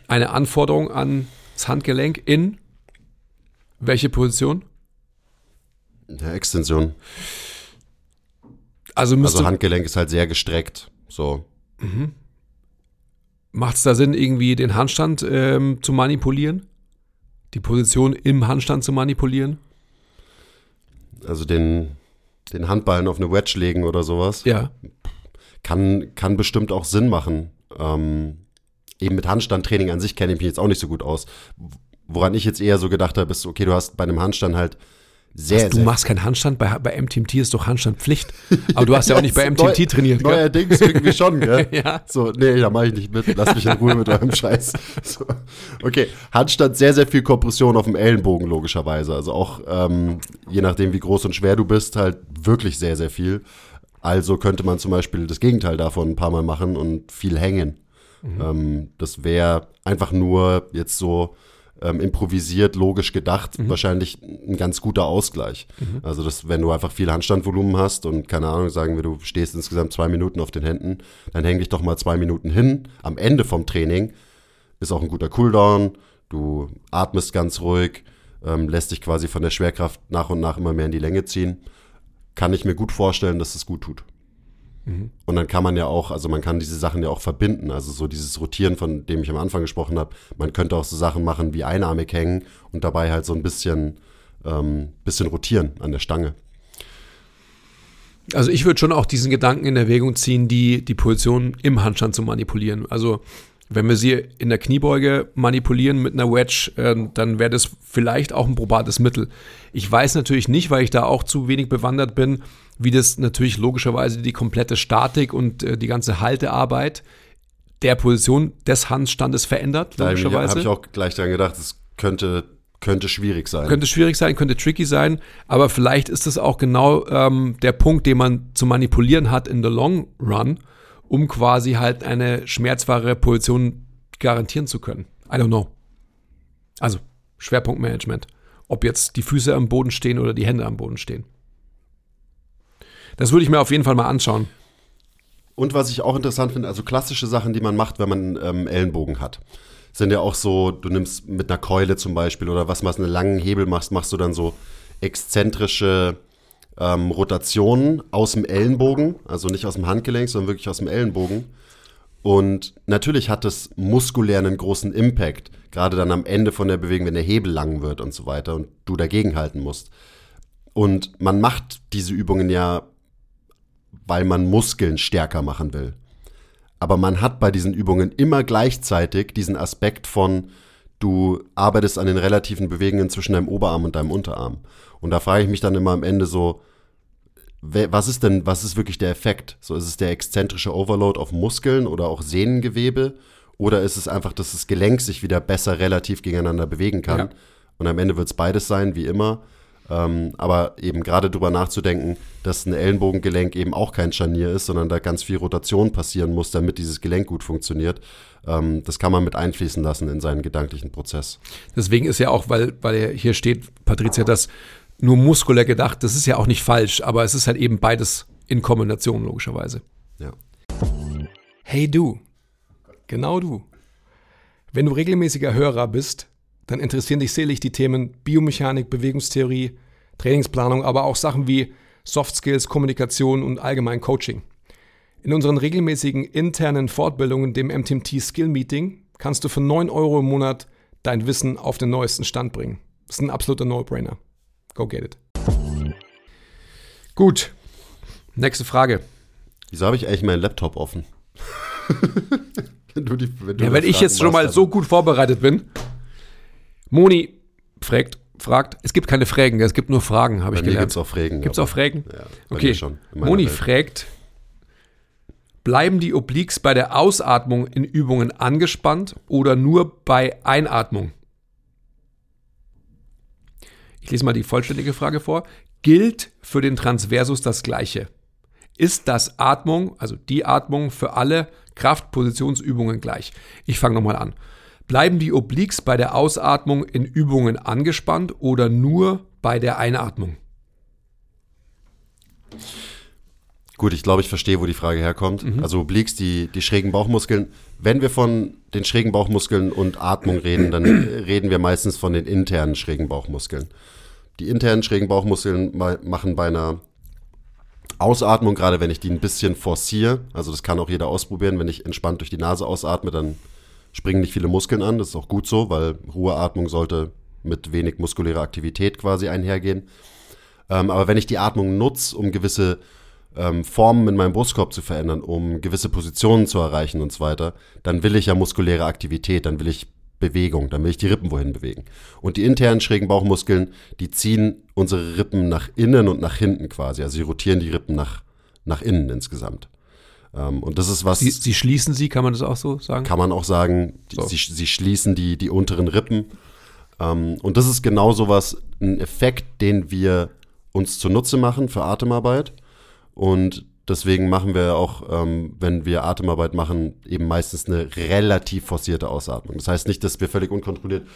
eine Anforderung an das Handgelenk in welche Position? Ja, Extension. Also, also Handgelenk ist halt sehr gestreckt. So. Mhm. Macht es da Sinn, irgendwie den Handstand ähm, zu manipulieren? Die Position im Handstand zu manipulieren? Also den, den Handballen auf eine Wedge legen oder sowas? Ja. Kann, kann bestimmt auch Sinn machen. Ähm, eben mit Handstandtraining an sich kenne ich mich jetzt auch nicht so gut aus. Woran ich jetzt eher so gedacht habe, ist, okay, du hast bei einem Handstand halt sehr, Was, du sehr machst keinen Handstand, bei, bei MTMT ist doch Handstand Pflicht. Aber du hast ja auch nicht bei MTMT Neu- trainiert, gell? Neuerdings irgendwie schon, gell? Ja. So, nee, da mache ich nicht mit. Lass mich in Ruhe mit eurem Scheiß. So. Okay, Handstand sehr, sehr viel Kompression auf dem Ellenbogen, logischerweise. Also auch, ähm, je nachdem, wie groß und schwer du bist, halt wirklich sehr, sehr viel. Also könnte man zum Beispiel das Gegenteil davon ein paar Mal machen und viel hängen. Ähm, das wäre einfach nur jetzt so ähm, improvisiert, logisch gedacht, wahrscheinlich ein ganz guter Ausgleich. Also, das, wenn du einfach viel Handstandvolumen hast und keine Ahnung, sagen wir, du stehst insgesamt zwei Minuten auf den Händen, dann häng dich doch mal zwei Minuten hin. Am Ende vom Training ist auch ein guter Cooldown. Du atmest ganz ruhig, ähm, lässt dich quasi von der Schwerkraft nach und nach immer mehr in die Länge ziehen. Kann ich mir gut vorstellen, dass es gut tut. Und dann kann man ja auch, also man kann diese Sachen ja auch verbinden. Also so dieses Rotieren, von dem ich am Anfang gesprochen habe. Man könnte auch so Sachen machen wie einarmig hängen und dabei halt so ein bisschen, ähm, bisschen rotieren an der Stange. Also ich würde schon auch diesen Gedanken in Erwägung ziehen, die, die Position im Handstand zu manipulieren. Also wenn wir sie in der Kniebeuge manipulieren mit einer Wedge, äh, dann wäre das vielleicht auch ein probates Mittel. Ich weiß natürlich nicht, weil ich da auch zu wenig bewandert bin, wie das natürlich logischerweise die komplette Statik und äh, die ganze Haltearbeit der Position des Handstandes verändert, Da habe ich, logischerweise. auch gleich dran gedacht, es könnte, könnte schwierig sein. Könnte schwierig sein, könnte tricky sein, aber vielleicht ist das auch genau ähm, der Punkt, den man zu manipulieren hat in the long run, um quasi halt eine schmerzfreie Position garantieren zu können. I don't know. Also Schwerpunktmanagement. Ob jetzt die Füße am Boden stehen oder die Hände am Boden stehen. Das würde ich mir auf jeden Fall mal anschauen. Und was ich auch interessant finde, also klassische Sachen, die man macht, wenn man ähm, Ellenbogen hat, sind ja auch so, du nimmst mit einer Keule zum Beispiel oder was machst, einen langen Hebel machst, machst du dann so exzentrische ähm, Rotationen aus dem Ellenbogen, also nicht aus dem Handgelenk, sondern wirklich aus dem Ellenbogen. Und natürlich hat es muskulär einen großen Impact, gerade dann am Ende von der Bewegung, wenn der Hebel lang wird und so weiter und du dagegenhalten musst. Und man macht diese Übungen ja, weil man Muskeln stärker machen will. Aber man hat bei diesen Übungen immer gleichzeitig diesen Aspekt von, du arbeitest an den relativen Bewegungen zwischen deinem Oberarm und deinem Unterarm. Und da frage ich mich dann immer am Ende so, was ist denn, was ist wirklich der Effekt? So ist es der exzentrische Overload auf Muskeln oder auch Sehnengewebe? Oder ist es einfach, dass das Gelenk sich wieder besser relativ gegeneinander bewegen kann? Ja. Und am Ende wird es beides sein, wie immer. Ähm, aber eben gerade drüber nachzudenken, dass ein Ellenbogengelenk eben auch kein Scharnier ist, sondern da ganz viel Rotation passieren muss, damit dieses Gelenk gut funktioniert. Ähm, das kann man mit einfließen lassen in seinen gedanklichen Prozess. Deswegen ist ja auch, weil, weil hier steht, Patricia, das nur muskulär gedacht, das ist ja auch nicht falsch, aber es ist halt eben beides in Kombination, logischerweise. Ja. Hey du, genau du. Wenn du regelmäßiger Hörer bist, dann interessieren dich selig die Themen Biomechanik, Bewegungstheorie, Trainingsplanung, aber auch Sachen wie Soft Skills, Kommunikation und allgemein Coaching. In unseren regelmäßigen internen Fortbildungen, dem MTMT Skill Meeting, kannst du für 9 Euro im Monat dein Wissen auf den neuesten Stand bringen. Das ist ein absoluter No-Brainer. Go get it. Gut. Nächste Frage. Wieso habe ich eigentlich meinen Laptop offen? Wenn, du die, wenn, du Ja, wenn ich jetzt schon mal so gut vorbereitet bin. Moni fragt, fragt, es gibt keine Fragen, es gibt nur Fragen, habe ich gelernt. gibt's auch Fragen. Gibt's aber- auch Fragen? Ja, Okay, schon. Moni Welt. fragt, bleiben die Obliques bei der Ausatmung in Übungen angespannt oder nur bei Einatmung? Ich lese mal die vollständige Frage vor. Gilt für den Transversus das Gleiche? Ist das Atmung, also die Atmung für alle Kraftpositionsübungen gleich? Ich fange nochmal an. Bleiben die Obliques bei der Ausatmung in Übungen angespannt oder nur bei der Einatmung? Gut, ich glaube, ich verstehe, wo die Frage herkommt. Mhm. Also Obliques, die, die schrägen Bauchmuskeln. Wenn wir von den schrägen Bauchmuskeln und Atmung reden, dann reden wir meistens von den internen schrägen Bauchmuskeln. Die internen schrägen Bauchmuskeln ma- machen bei einer Ausatmung, gerade wenn ich die ein bisschen forciere, also das kann auch jeder ausprobieren, wenn ich entspannt durch die Nase ausatme, dann springen nicht viele Muskeln an. Das ist auch gut so, weil Ruheatmung sollte mit wenig muskulärer Aktivität quasi einhergehen. Ähm, aber wenn ich die Atmung nutze, um gewisse ähm, Formen in meinem Brustkorb zu verändern, um gewisse Positionen zu erreichen und so weiter, dann will ich ja muskuläre Aktivität, dann will ich Bewegung, dann will ich die Rippen wohin bewegen. Und die internen schrägen Bauchmuskeln, die ziehen unsere Rippen nach innen und nach hinten quasi. Also sie rotieren die Rippen nach, nach innen insgesamt. Ähm, und das ist was, Sie, sie schließen sie, kann man das auch so sagen? kann man auch sagen, So. sie, sie schließen die, die unteren Rippen. Ähm, und das ist genau sowas, ein Effekt, den wir uns zunutze machen für Atemarbeit. Und deswegen machen wir auch, ähm, wenn wir Atemarbeit machen, eben meistens eine relativ forcierte Ausatmung. Das heißt nicht, dass wir völlig unkontrolliert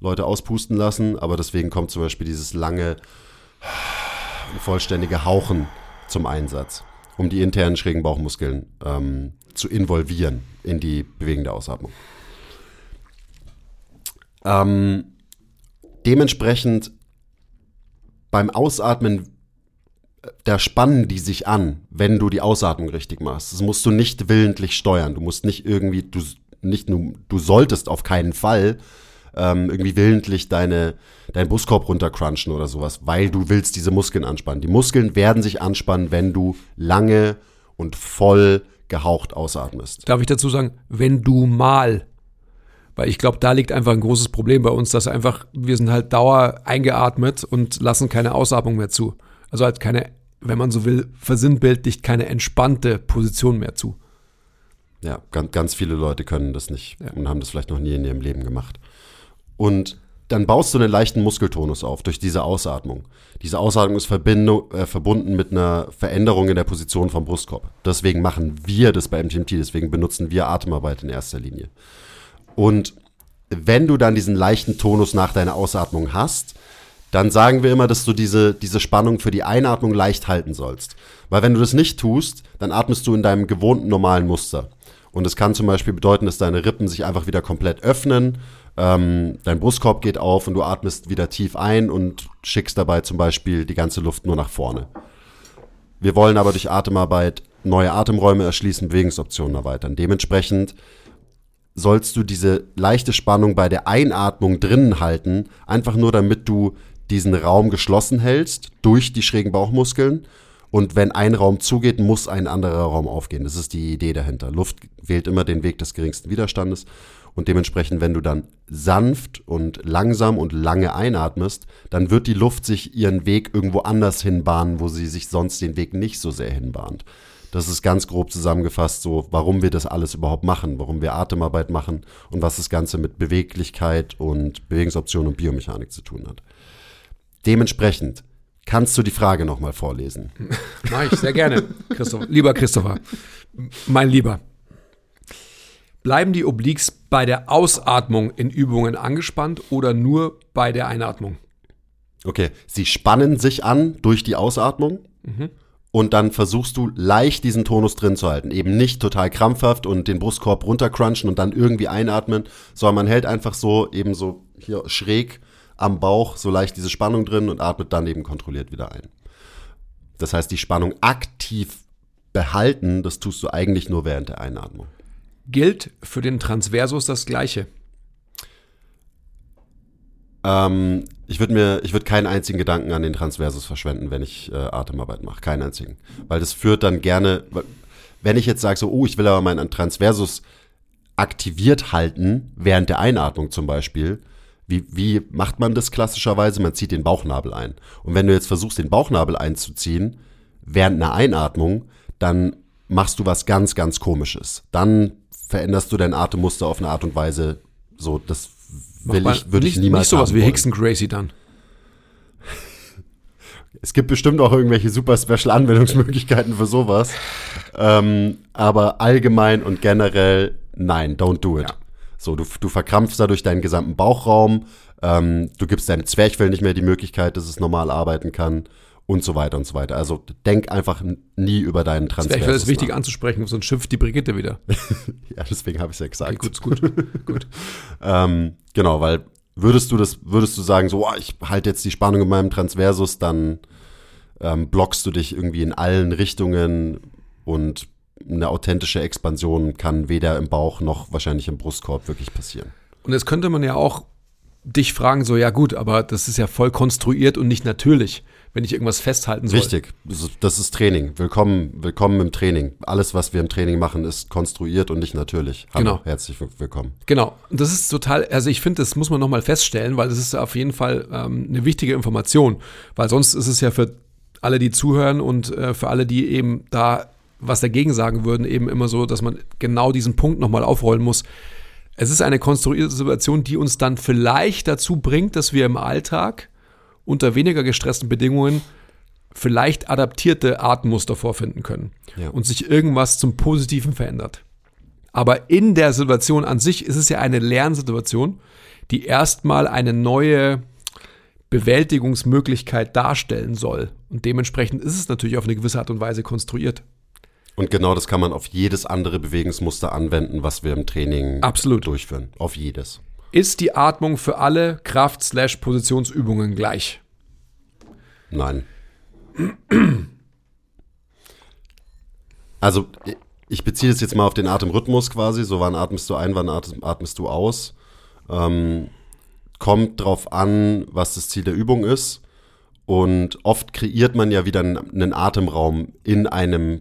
Leute auspusten lassen, aber deswegen kommt zum Beispiel dieses lange, vollständige Hauchen zum Einsatz, um die internen schrägen Bauchmuskeln ähm, zu involvieren in die bewegende Ausatmung. Ähm, dementsprechend beim Ausatmen, äh, da spannen die sich an, wenn du die Ausatmung richtig machst. Das musst du nicht willentlich steuern. Du musst nicht irgendwie, du nicht nur, du solltest auf keinen Fall ähm, irgendwie willentlich deine, deinen Brustkorb runtercrunchen oder sowas, weil du willst diese Muskeln anspannen. Die Muskeln werden sich anspannen, wenn du lange und voll gehaucht ausatmest. Darf ich dazu sagen, wenn du mal, weil ich glaube, da liegt einfach ein großes Problem bei uns, dass einfach, wir sind halt dauer eingeatmet und lassen keine Ausatmung mehr zu. Also halt keine, wenn man so will, versinnbildlicht keine entspannte Position mehr zu. Ja, ganz, ganz viele Leute können das nicht Ja. und haben das vielleicht noch nie in ihrem Leben gemacht. Und dann baust du einen leichten Muskeltonus auf durch diese Ausatmung. Diese Ausatmung ist äh, verbunden mit einer Veränderung in der Position vom Brustkorb. Deswegen machen wir das bei MTMT, deswegen benutzen wir Atemarbeit in erster Linie. Und wenn du dann diesen leichten Tonus nach deiner Ausatmung hast, dann sagen wir immer, dass du diese, diese Spannung für die Einatmung leicht halten sollst. Weil wenn du das nicht tust, dann atmest du in deinem gewohnten normalen Muster. Und es kann zum Beispiel bedeuten, dass deine Rippen sich einfach wieder komplett öffnen, ähm, dein Brustkorb geht auf und du atmest wieder tief ein und schickst dabei zum Beispiel die ganze Luft nur nach vorne. Wir wollen aber durch Atemarbeit neue Atemräume erschließen, Bewegungsoptionen erweitern. Dementsprechend sollst du diese leichte Spannung bei der Einatmung drinnen halten, einfach nur damit du diesen Raum geschlossen hältst durch die schrägen Bauchmuskeln. Und wenn ein Raum zugeht, muss ein anderer Raum aufgehen. Das ist die Idee dahinter. Luft wählt immer den Weg des geringsten Widerstandes. Und dementsprechend, wenn du dann sanft und langsam und lange einatmest, dann wird die Luft sich ihren Weg irgendwo anders hinbahnen, wo sie sich sonst den Weg nicht so sehr hinbahnt. Das ist ganz grob zusammengefasst so, warum wir das alles überhaupt machen, warum wir Atemarbeit machen und was das Ganze mit Beweglichkeit und Bewegungsoptionen und Biomechanik zu tun hat. Dementsprechend kannst du die Frage nochmal vorlesen. Mach ich sehr gerne, Christopher. Lieber Christopher, mein Lieber. Bleiben die Obliques bei der Ausatmung in Übungen angespannt oder nur bei der Einatmung? Okay, sie spannen sich an durch die Ausatmung und dann versuchst du leicht diesen Tonus drin zu halten. Eben nicht total krampfhaft und den Brustkorb runtercrunchen und dann irgendwie einatmen, sondern man hält einfach so eben so hier schräg am Bauch so leicht diese Spannung drin und atmet dann eben kontrolliert wieder ein. Das heißt, die Spannung aktiv behalten, das tust du eigentlich nur während der Einatmung. Gilt für den Transversus das Gleiche? Ähm, ich würde mir, ich würde keinen einzigen Gedanken an den Transversus verschwenden, wenn ich äh, Atemarbeit mache. Keinen einzigen. Weil das führt dann gerne, wenn ich jetzt sage so, oh, ich will aber meinen Transversus aktiviert halten, während der Einatmung zum Beispiel, wie, wie macht man das klassischerweise? Man zieht den Bauchnabel ein. Und wenn du jetzt versuchst, den Bauchnabel einzuziehen, während einer Einatmung, dann machst du was ganz, ganz komisches. Dann veränderst du dein Atemmuster auf eine Art und Weise, so, das will Mach ich, würde ich niemals Nicht sowas wie. Hickson Gracie dann. Es gibt bestimmt auch irgendwelche super Special Anwendungsmöglichkeiten für sowas. ähm, aber allgemein und generell, nein, don't do it. Ja. So, du, du verkrampfst dadurch deinen gesamten Bauchraum, ähm, du gibst deinem Zwerchfell nicht mehr die Möglichkeit, dass es normal arbeiten kann und so weiter und so weiter. Also denk einfach nie über deinen Transfer. Ich finde es wichtig anzusprechen, sonst schimpft die Brigitte wieder. Ja, deswegen habe ich es ja gesagt. Okay, gut, gut. gut. Ähm, genau, weil würdest du das, würdest du sagen, so, oh, ich halte jetzt die Spannung in meinem Transversus, dann ähm, blockst du dich irgendwie in allen Richtungen und eine authentische Expansion kann weder im Bauch noch wahrscheinlich im Brustkorb wirklich passieren. Und jetzt könnte man ja auch dich fragen, so, ja gut, aber das ist ja voll konstruiert und nicht natürlich, wenn ich irgendwas festhalten soll. Richtig, das ist- Training. Willkommen, willkommen im Training. Alles, was wir im Training machen, ist konstruiert und nicht natürlich. Hallo, Genau. herzlich will- willkommen. Genau. Und das ist total, also ich finde, das muss man nochmal feststellen, weil das ist auf jeden Fall ähm, eine wichtige Information. Weil sonst ist es ja für alle, die zuhören und äh, für alle, die eben da was dagegen sagen würden, eben immer so, dass man genau diesen Punkt nochmal aufrollen muss. Es ist eine konstruierte Situation, die uns dann vielleicht dazu bringt, dass wir im Alltag unter weniger gestressten Bedingungen vielleicht adaptierte Atemmuster vorfinden können Ja. und sich irgendwas zum Positiven verändert. Aber in der Situation an sich ist es ja eine Lernsituation, die erstmal eine neue Bewältigungsmöglichkeit darstellen soll. Und dementsprechend ist es natürlich auf eine gewisse Art und Weise konstruiert. Und genau das kann man auf jedes andere Bewegungsmuster anwenden, was wir im Training Absolut. durchführen. Auf jedes. Ist die Atmung für alle Kraft-Positionsübungen gleich? Nein. Also, ich beziehe es jetzt mal auf den Atemrhythmus quasi. So, wann atmest du ein, wann atm- atmest du aus? Ähm, kommt drauf an, was das Ziel der Übung ist. Und oft kreiert man ja wieder einen Atemraum in einem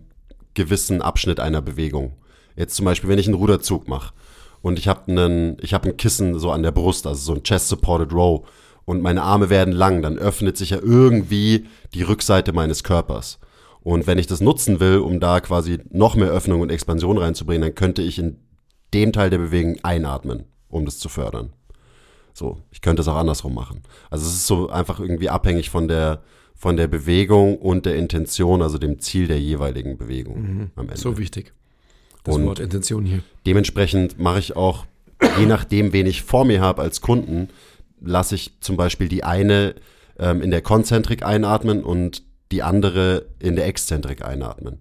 gewissen Abschnitt einer Bewegung. Jetzt zum Beispiel, wenn ich einen Ruderzug mache und ich habe einen, ich habe ein Kissen so an der Brust, also so ein Chest Supported Row und meine Arme werden lang, dann öffnet sich ja irgendwie die Rückseite meines Körpers. Und wenn ich das nutzen will, um da quasi noch mehr Öffnung und Expansion reinzubringen, dann könnte ich in dem Teil der Bewegung einatmen, um das zu fördern. So, ich könnte es auch andersrum machen. Also es ist so einfach irgendwie abhängig von der von der Bewegung und der Intention, also dem Ziel der jeweiligen Bewegung am Ende. So wichtig. Das Und- Wort Intention hier. Dementsprechend mache ich auch, je nachdem, wen ich vor mir habe als Kunden, lasse ich zum Beispiel die eine ähm, in der Konzentrik einatmen und die andere in der Exzentrik einatmen.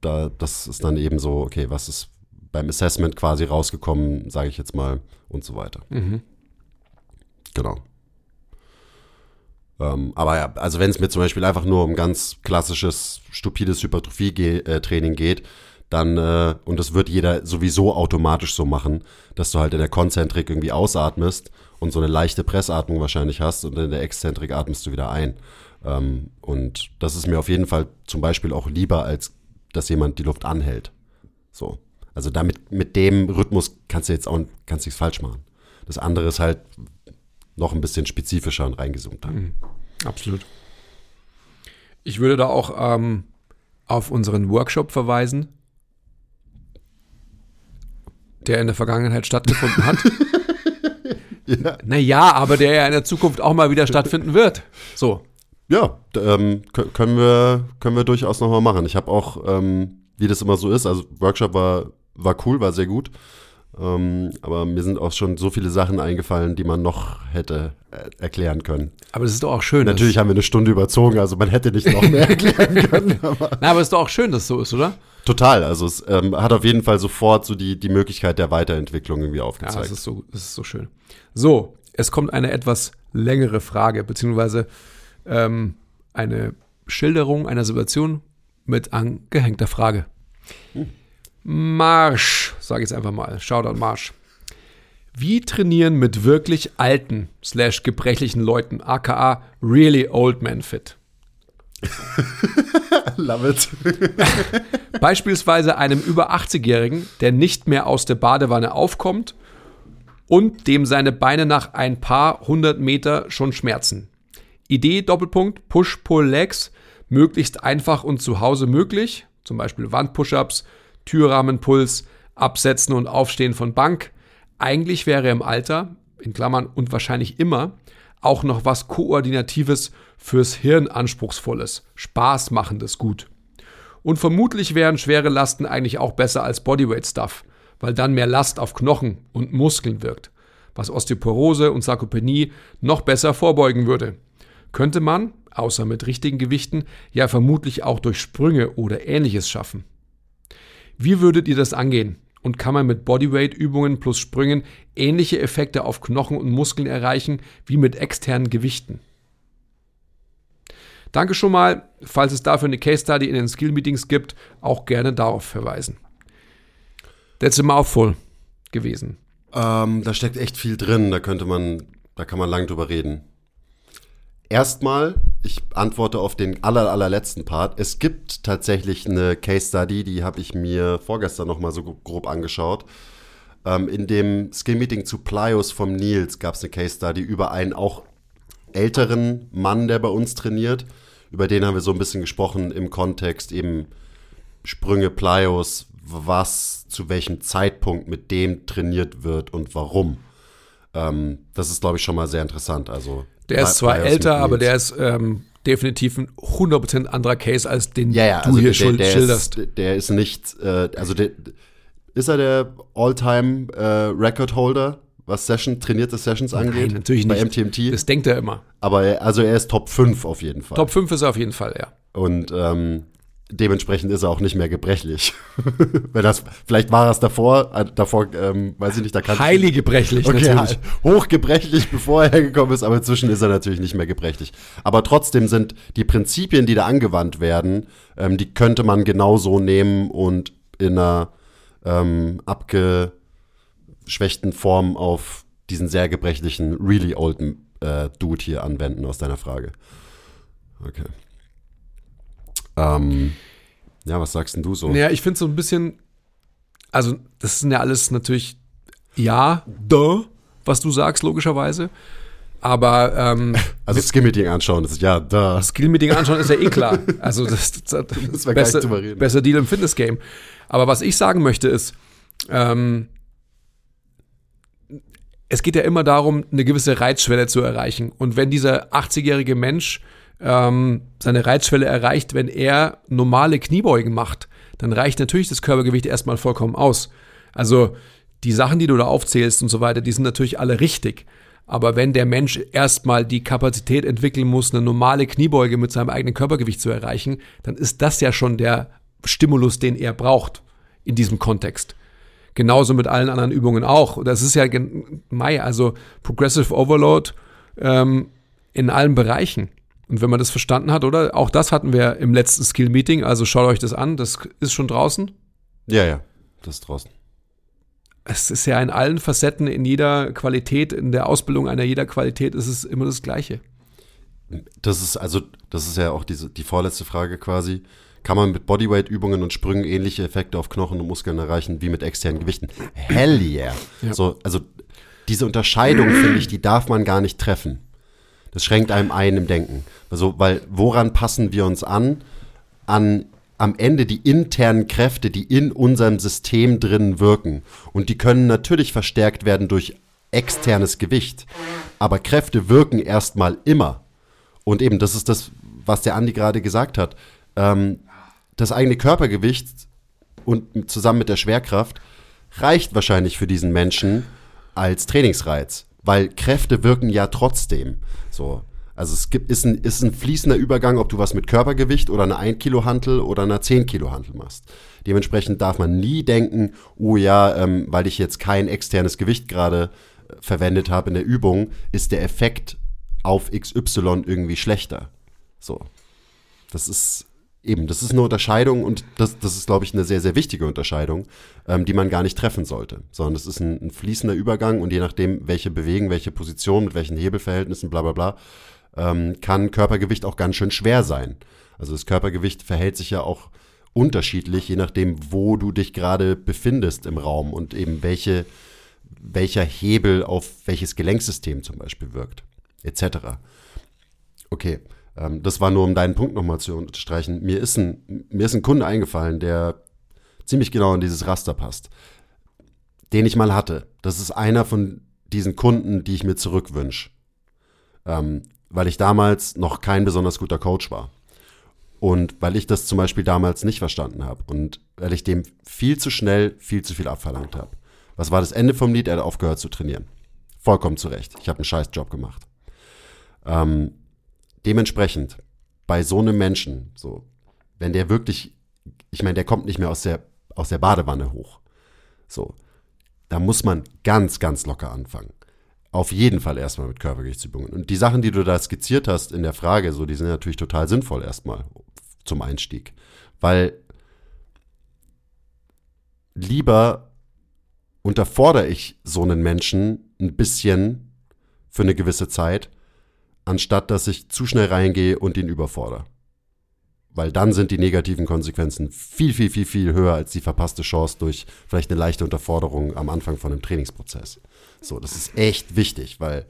Da, das ist dann eben so, okay, was ist beim Assessment quasi rausgekommen, sage ich jetzt mal, und so weiter. Genau. Ähm, aber ja, also wenn es mir zum Beispiel einfach nur um ganz klassisches, stupides Hypertrophie-Training geht, dann, äh, und das wird jeder sowieso automatisch so machen, dass du halt in der Konzentrik irgendwie ausatmest und so eine leichte Pressatmung wahrscheinlich hast und in der Exzentrik atmest du wieder ein. Ähm, und das ist mir auf jeden Fall zum Beispiel auch lieber, als dass jemand die Luft anhält. So. Also damit, mit dem Rhythmus kannst du jetzt auch, kannst nichts falsch machen. Das andere ist halt noch ein bisschen spezifischer und reingezoomt. Absolut. Ich würde da auch ähm, auf unseren Workshop verweisen, der in der Vergangenheit stattgefunden hat. Ja, Naja, aber der ja in der Zukunft auch mal wieder stattfinden wird. So. ja ähm, kö- können, wir, können wir durchaus nochmal machen. Ich habe auch, ähm, wie das immer so ist, also Workshop war, war cool, war sehr gut. Ähm, aber mir sind auch schon so viele Sachen eingefallen, die man noch hätte äh, erklären können. Aber das ist doch auch schön. Natürlich haben wir eine Stunde überzogen, also man hätte nicht noch mehr erklären können. Aber Dass, na, aber es ist doch auch schön, dass es so ist, oder? total, also es ähm, hat auf jeden Fall sofort so die, die Möglichkeit der Weiterentwicklung irgendwie Ja, aufgezeigt. das ist, so, das ist so schön. So, es kommt eine etwas längere Frage, beziehungsweise ähm, eine Schilderung einer Situation mit angehängter Frage. Marsch, sage ich jetzt einfach mal. Shoutout Marsch. Wie trainieren mit wirklich alten slash gebrechlichen Leuten, aka really old man fit? Love it. Beispielsweise einem über 80-Jährigen, der nicht mehr aus der Badewanne aufkommt und dem seine Beine nach ein paar hundert Meter schon schmerzen. Idee Doppelpunkt Push-Pull-Legs, möglichst einfach und zu Hause möglich, zum Beispiel Wand-Push-Ups, Türrahmenpuls, Absetzen und Aufstehen von Bank. Eigentlich wäre im Alter, in Klammern und wahrscheinlich immer, auch noch was Koordinatives fürs Hirn anspruchsvolles, Spaßmachendes gut. Und vermutlich wären schwere Lasten eigentlich auch besser als Bodyweight-Stuff, weil dann mehr Last auf Knochen und Muskeln wirkt, was Osteoporose und Sarkopenie noch besser vorbeugen würde. Könnte man, außer mit richtigen Gewichten, ja vermutlich auch durch Sprünge oder ähnliches schaffen. Wie würdet ihr das angehen? Und kann man mit Bodyweight-Übungen plus Sprüngen ähnliche Effekte auf Knochen und Muskeln erreichen wie mit externen Gewichten? Danke schon mal. Falls es dafür eine Case Study in den Skill Meetings gibt, auch gerne darauf verweisen. That's a mouthful gewesen. Ähm, da steckt echt viel drin, da könnte man, da kann man lang drüber reden. Erstmal, ich antworte auf den aller, allerletzten Part. Es gibt tatsächlich eine Case Study, die habe ich mir vorgestern noch mal so grob angeschaut. Ähm, in dem Skill Meeting zu Plyos vom Nils gab es eine Case Study über einen auch älteren Mann, der bei uns trainiert. Über den haben wir so ein bisschen gesprochen im Kontext eben Sprünge, Plyos, was zu welchem Zeitpunkt mit dem trainiert wird und warum. Ähm, das ist, glaube ich, schon mal sehr interessant. Also Der ist zwar älter, aber der ist ähm, definitiv ein 100% anderer Case, als den ja, ja, du also hier der, der, schilderst. Ist, der ist nicht, äh, also der, ist er der All-Time äh, Record Holder, was Session, trainierte Sessions angeht? Nein, natürlich bei nicht. MTMT. Das denkt er immer. aber er, also er ist Top 5 auf jeden Fall. Top 5 ist er auf jeden Fall, ja. Und ähm, dementsprechend ist er auch nicht mehr gebrechlich. Wenn das, vielleicht war er es davor, äh, davor, ähm, weiß ich nicht, da kann Highly gebrechlich Okay, natürlich. hochgebrechlich, bevor er hergekommen ist, aber inzwischen ist er natürlich nicht mehr gebrechlich. Aber trotzdem sind die Prinzipien, die da angewandt werden, ähm, die könnte man genauso nehmen und in einer ähm, abgeschwächten Form auf diesen sehr gebrechlichen, really olden äh, Dude hier anwenden aus deiner Frage. Okay. Ähm, ja, was sagst denn du so? Naja, ich finde so ein bisschen, also das sind ja alles natürlich, ja, duh, was du sagst, logischerweise. Aber ähm, also Skill-Meeting anschauen, das ist ja da. Skill-Meeting anschauen ist ja eh klar. Also das, das, das nicht besser, besser Deal im Fitness-Game. Aber was ich sagen möchte ist, ähm, es geht ja immer darum, eine gewisse Reizschwelle zu erreichen. Und wenn dieser 80-jährige Mensch ähm, seine Reizschwelle erreicht, wenn er normale Kniebeugen macht, dann reicht natürlich das Körpergewicht erstmal vollkommen aus. Also die Sachen, die du da aufzählst und so weiter, die sind natürlich alle richtig. Aber wenn der Mensch erstmal die Kapazität entwickeln muss, eine normale Kniebeuge mit seinem eigenen Körpergewicht zu erreichen, dann ist das ja schon der Stimulus, den er braucht in diesem Kontext. Genauso mit allen anderen Übungen auch. Das ist ja Mai, also Progressive Overload ähm, in allen Bereichen. Und wenn man das verstanden hat, oder? Auch das hatten wir im letzten Skill-Meeting, also schaut euch das an, das ist schon draußen. Ja, ja, das ist draußen. Es ist ja in allen Facetten, in jeder Qualität, in der Ausbildung einer jeder Qualität ist es immer das Gleiche. Das ist also, das ist ja auch diese, die vorletzte Frage quasi. Kann man mit Bodyweight-Übungen und Sprüngen ähnliche Effekte auf Knochen und Muskeln erreichen wie mit externen Gewichten? Hell yeah. Ja. So, also diese Unterscheidung, finde ich, die darf man gar nicht treffen. Das schränkt einem ein im Denken. Also, weil woran passen wir uns an? An am Ende die internen Kräfte, die in unserem System drin wirken. Und die können natürlich verstärkt werden durch externes Gewicht. Aber Kräfte wirken erstmal immer. Und eben, das ist das, was der Andi gerade gesagt hat. Ähm, das eigene Körpergewicht und zusammen mit der Schwerkraft reicht wahrscheinlich für diesen Menschen als Trainingsreiz, weil Kräfte wirken ja trotzdem. So. Also es gibt, ist, ein, ist ein fließender Übergang, ob du was mit Körpergewicht oder einer 1 Kilo Hantel oder einer 10 Kilo Hantel machst. Dementsprechend darf man nie denken, oh ja, ähm, weil ich jetzt kein externes Gewicht gerade äh, verwendet habe in der Übung, ist der Effekt auf XY irgendwie schlechter. So. Das ist eben, das ist eine Unterscheidung und das, das ist, glaube ich, eine sehr, sehr wichtige Unterscheidung, ähm, die man gar nicht treffen sollte. Sondern das ist ein, ein fließender Übergang und je nachdem, welche Bewegung, welche Position, mit welchen Hebelverhältnissen, bla bla bla, ähm, kann Körpergewicht auch ganz schön schwer sein. Also das Körpergewicht verhält sich ja auch unterschiedlich, je nachdem, wo du dich gerade befindest im Raum und eben welche, welcher Hebel auf welches Gelenksystem zum Beispiel wirkt, etc. Okay, ähm, das war nur, um deinen Punkt nochmal zu unterstreichen. Mir ist, ein, mir ist ein Kunde eingefallen, der ziemlich genau in dieses Raster passt, den ich mal hatte. Das ist einer von diesen Kunden, die ich mir zurückwünsche, ähm, weil ich damals noch kein besonders guter Coach war. Und weil ich das zum Beispiel damals nicht verstanden habe und weil ich dem viel zu schnell viel zu viel abverlangt habe. Was war das Ende vom Lied? Er hat aufgehört zu trainieren. Vollkommen zu Recht. Ich habe einen scheiß Job gemacht. Ähm, dementsprechend, bei so einem Menschen, so, wenn der wirklich, ich meine, der kommt nicht mehr aus der, aus der Badewanne hoch. So, da muss man ganz, ganz locker anfangen. Auf jeden Fall erstmal mit Körpergewichtsübungen. Und die Sachen, die du da skizziert hast in der Frage, so, die sind natürlich total sinnvoll erstmal zum Einstieg. Weil lieber unterfordere ich so einen Menschen ein bisschen für eine gewisse Zeit, anstatt dass ich zu schnell reingehe und ihn überfordere. Weil dann sind die negativen Konsequenzen viel, viel, viel, viel höher als die verpasste Chance durch vielleicht eine leichte Unterforderung am Anfang von einem Trainingsprozess. So, das ist echt wichtig, weil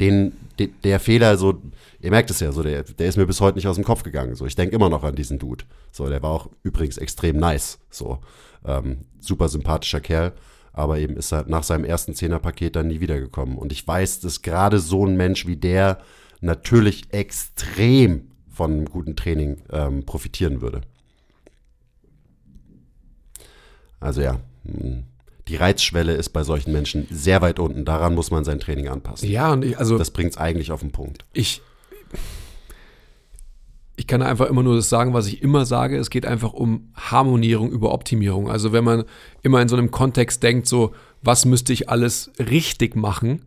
den, de, der Fehler, so, ihr merkt es ja, so, der, der ist mir bis heute nicht aus dem Kopf gegangen. So, ich denke immer noch an diesen Dude. So, der war auch übrigens extrem nice. So, ähm, super sympathischer Kerl, aber eben ist er nach seinem ersten Zehnerpaket dann nie wiedergekommen. Und ich weiß, dass gerade so ein Mensch wie der natürlich extrem von einem guten Training ähm, profitieren würde. Also ja, hm, die Reizschwelle ist bei solchen Menschen sehr weit unten. Daran muss man sein Training anpassen. Ja, und ich, also Das bringt es eigentlich auf den Punkt. ich, ich kann einfach immer nur das sagen, was ich immer sage. Es geht einfach um Harmonierung über Optimierung. Also wenn man immer in so einem Kontext denkt, so, was müsste ich alles richtig machen,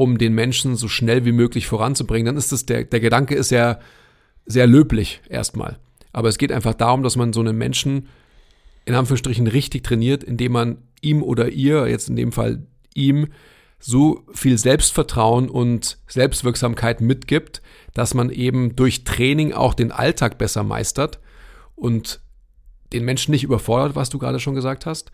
um den Menschen so schnell wie möglich voranzubringen, dann ist das, der, der Gedanke ist ja sehr löblich erstmal. Aber es geht einfach darum, dass man so einen Menschen in Anführungsstrichen richtig trainiert, indem man ihm oder ihr, jetzt in dem Fall ihm, so viel Selbstvertrauen und Selbstwirksamkeit mitgibt, dass man eben durch Training auch den Alltag besser meistert und den Menschen nicht überfordert, was du gerade schon gesagt hast.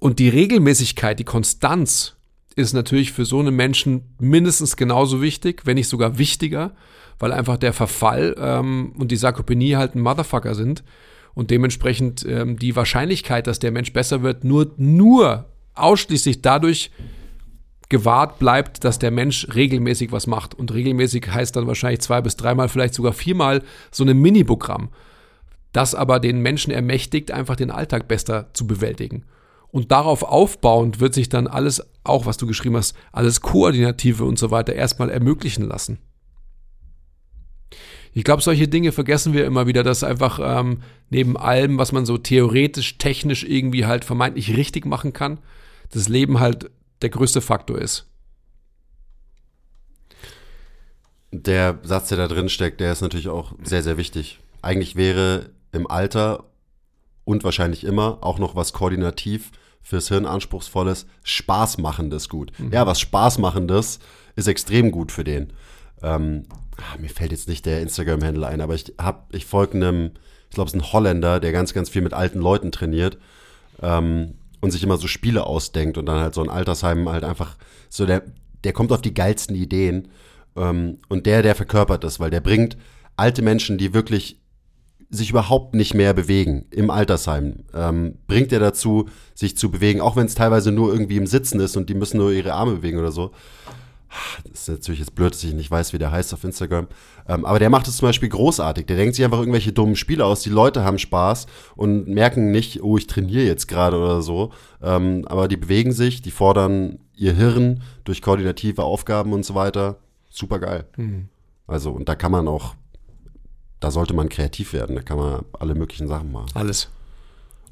Und die Regelmäßigkeit, die Konstanz ist natürlich für so einen Menschen mindestens genauso wichtig, wenn nicht sogar wichtiger, weil einfach der Verfall ähm, und die Sarkopenie halt ein Motherfucker sind und dementsprechend ähm, die Wahrscheinlichkeit, dass der Mensch besser wird, nur, nur ausschließlich dadurch gewahrt bleibt, dass der Mensch regelmäßig was macht. Und regelmäßig heißt dann wahrscheinlich zwei bis dreimal, vielleicht sogar viermal so ein Mini-Programm, das aber den Menschen ermächtigt, einfach den Alltag besser zu bewältigen. Und darauf aufbauend wird sich dann alles, auch was du geschrieben hast, alles Koordinative und so weiter erstmal ermöglichen lassen. Ich glaube, solche Dinge vergessen wir immer wieder, dass einfach ähm, neben allem, was man so theoretisch, technisch irgendwie halt vermeintlich richtig machen kann, das Leben halt der größte Faktor ist. Der Satz, der da drin steckt, der ist natürlich auch sehr, sehr wichtig. Eigentlich wäre im Alter und wahrscheinlich immer auch noch was koordinativ fürs Hirn anspruchsvolles, Spaßmachendes gut. Mhm. Ja, was Spaßmachendes ist extrem gut für den. Ähm, ah, mir fällt jetzt nicht der Instagram-Handle ein, aber ich hab, ich folge einem, ich glaube, es ist ein Holländer, der ganz, ganz viel mit alten Leuten trainiert ähm, und sich immer so Spiele ausdenkt und dann halt so ein Altersheim halt einfach so der, der kommt auf die geilsten Ideen ähm, und der, der verkörpert das, weil der bringt alte Menschen, die wirklich sich überhaupt nicht mehr bewegen im Altersheim, ähm, bringt er dazu, sich zu bewegen, auch wenn es teilweise nur irgendwie im Sitzen ist und die müssen nur ihre Arme bewegen oder so. Das ist natürlich jetzt blöd, dass ich nicht weiß, wie der heißt auf Instagram. Ähm, aber der macht es zum Beispiel großartig. Der denkt sich einfach irgendwelche dummen Spiele aus. Die Leute haben Spaß und merken nicht, oh, ich trainiere jetzt gerade oder so. Ähm, aber die bewegen sich, die fordern ihr Hirn durch koordinative Aufgaben und so weiter. Super geil. Mhm. Also, und da kann man auch, da sollte man kreativ werden. Da kann man alle möglichen Sachen machen. Alles.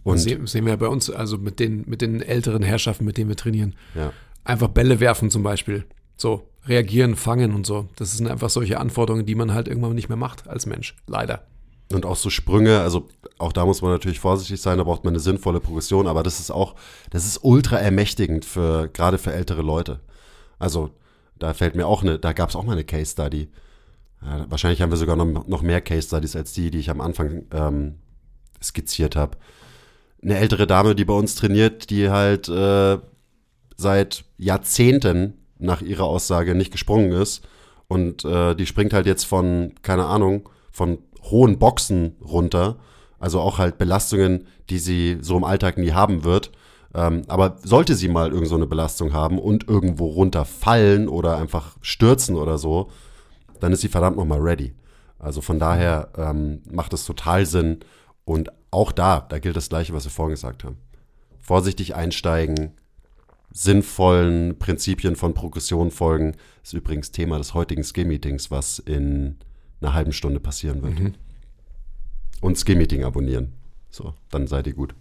Und das sehen wir bei uns, also mit den, mit den älteren Herrschaften, mit denen wir trainieren. Ja. Einfach Bälle werfen zum Beispiel. So, reagieren, fangen und so. Das sind einfach solche Anforderungen, die man halt irgendwann nicht mehr macht als Mensch. Leider. Und auch so Sprünge, also auch da muss man natürlich vorsichtig sein, da braucht man eine sinnvolle Progression, aber das ist auch, das ist ultra ermächtigend für, gerade für ältere Leute. Also, da fällt mir auch eine, da gab es auch mal eine Case Study. Ja, wahrscheinlich haben wir sogar noch, noch mehr Case Studies als die, die ich am Anfang ähm, skizziert habe. Eine ältere Dame, die bei uns trainiert, die halt äh, seit Jahrzehnten nach ihrer Aussage nicht gesprungen ist. Und äh, die springt halt jetzt von, keine Ahnung, von hohen Boxen runter. Also auch halt Belastungen, die sie so im Alltag nie haben wird. Ähm, aber sollte sie mal irgend so eine Belastung haben und irgendwo runterfallen oder einfach stürzen oder so, dann ist sie verdammt nochmal ready. Also von daher ähm, macht es total Sinn. Und auch da, da gilt das Gleiche, was wir vorhin gesagt haben. Vorsichtig einsteigen, sinnvollen Prinzipien von Progression folgen. ist übrigens Thema des heutigen Skill-Meetings, was in einer halben Stunde passieren wird. Mhm. Und Skill-Meeting abonnieren. So, dann seid ihr gut.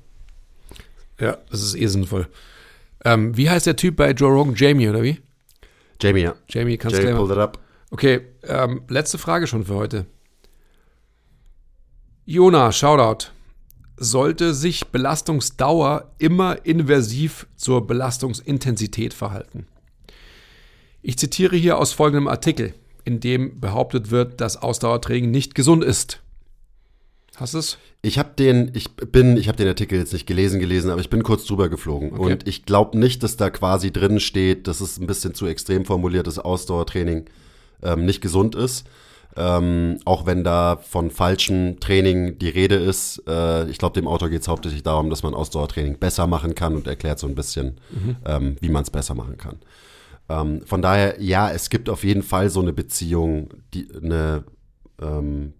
Ja, das ist eh sinnvoll. Ähm, wie heißt der Typ bei Joe Rogan? Jamie, oder wie? Jamie, ja. Jamie, kannst du Jamie, gleich pull it up. Okay, ähm, letzte Frage schon für heute. Jona, Shoutout. Sollte sich Belastungsdauer immer inversiv zur Belastungsintensität verhalten? Ich zitiere hier aus folgendem Artikel, in dem behauptet wird, dass Ausdauertraining nicht gesund ist. Hast du es? Ich habe den, ich bin, ich habe den Artikel jetzt nicht gelesen, gelesen, aber ich bin kurz drüber geflogen. Okay. Und ich glaube nicht, dass da quasi drin steht, dass es ein bisschen zu extrem formuliert, dass Ausdauertraining ähm, nicht gesund ist. Ähm, auch wenn da von falschem Training die Rede ist. Äh, ich glaube, dem Autor geht es hauptsächlich darum, dass man Ausdauertraining besser machen kann und erklärt so ein bisschen, ähm, wie man es besser machen kann. Ähm, von daher, ja, es gibt auf jeden Fall so eine Beziehung, die, eine, ähm,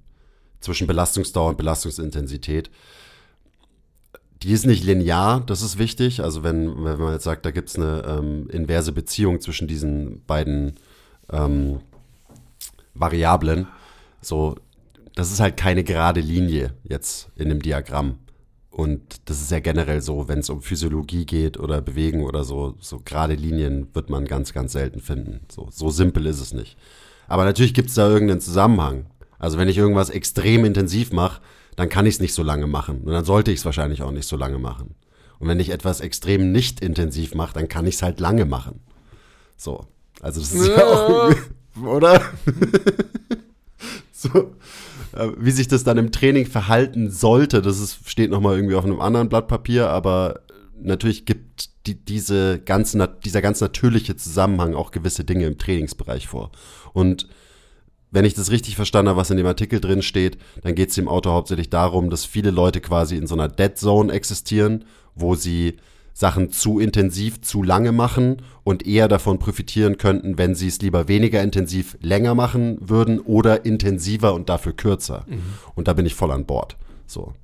zwischen Belastungsdauer und Belastungsintensität. Die ist nicht linear, das ist wichtig. Also wenn, wenn man jetzt sagt, da gibt es eine ähm, inverse Beziehung zwischen diesen beiden ähm, Variablen, so, das ist halt keine gerade Linie jetzt in dem Diagramm. Und das ist ja generell so, wenn es um Physiologie geht oder Bewegen oder so, so gerade Linien wird man ganz, ganz selten finden. So, so simpel ist es nicht. Aber natürlich gibt es da irgendeinen Zusammenhang. Also wenn ich irgendwas extrem intensiv mache, dann kann ich es nicht so lange machen. Und dann sollte ich es wahrscheinlich auch nicht so lange machen. Und wenn ich etwas extrem nicht intensiv mache, dann kann ich es halt lange machen. So. Also das ist ja, auch, oder? so. Äh, Wie sich das dann im Training verhalten sollte, das ist, steht nochmal irgendwie auf einem anderen Blatt Papier, aber natürlich gibt die, diese ganz, dieser ganz natürliche Zusammenhang auch gewisse Dinge im Trainingsbereich vor. Und wenn ich das richtig verstanden habe, was in dem Artikel drin steht, dann geht es dem Autor hauptsächlich darum, dass viele Leute quasi in so einer Dead Zone existieren, wo sie Sachen zu intensiv, zu lange machen und eher davon profitieren könnten, wenn sie es lieber weniger intensiv länger machen würden oder intensiver und dafür kürzer. Und da bin ich voll an Bord. So.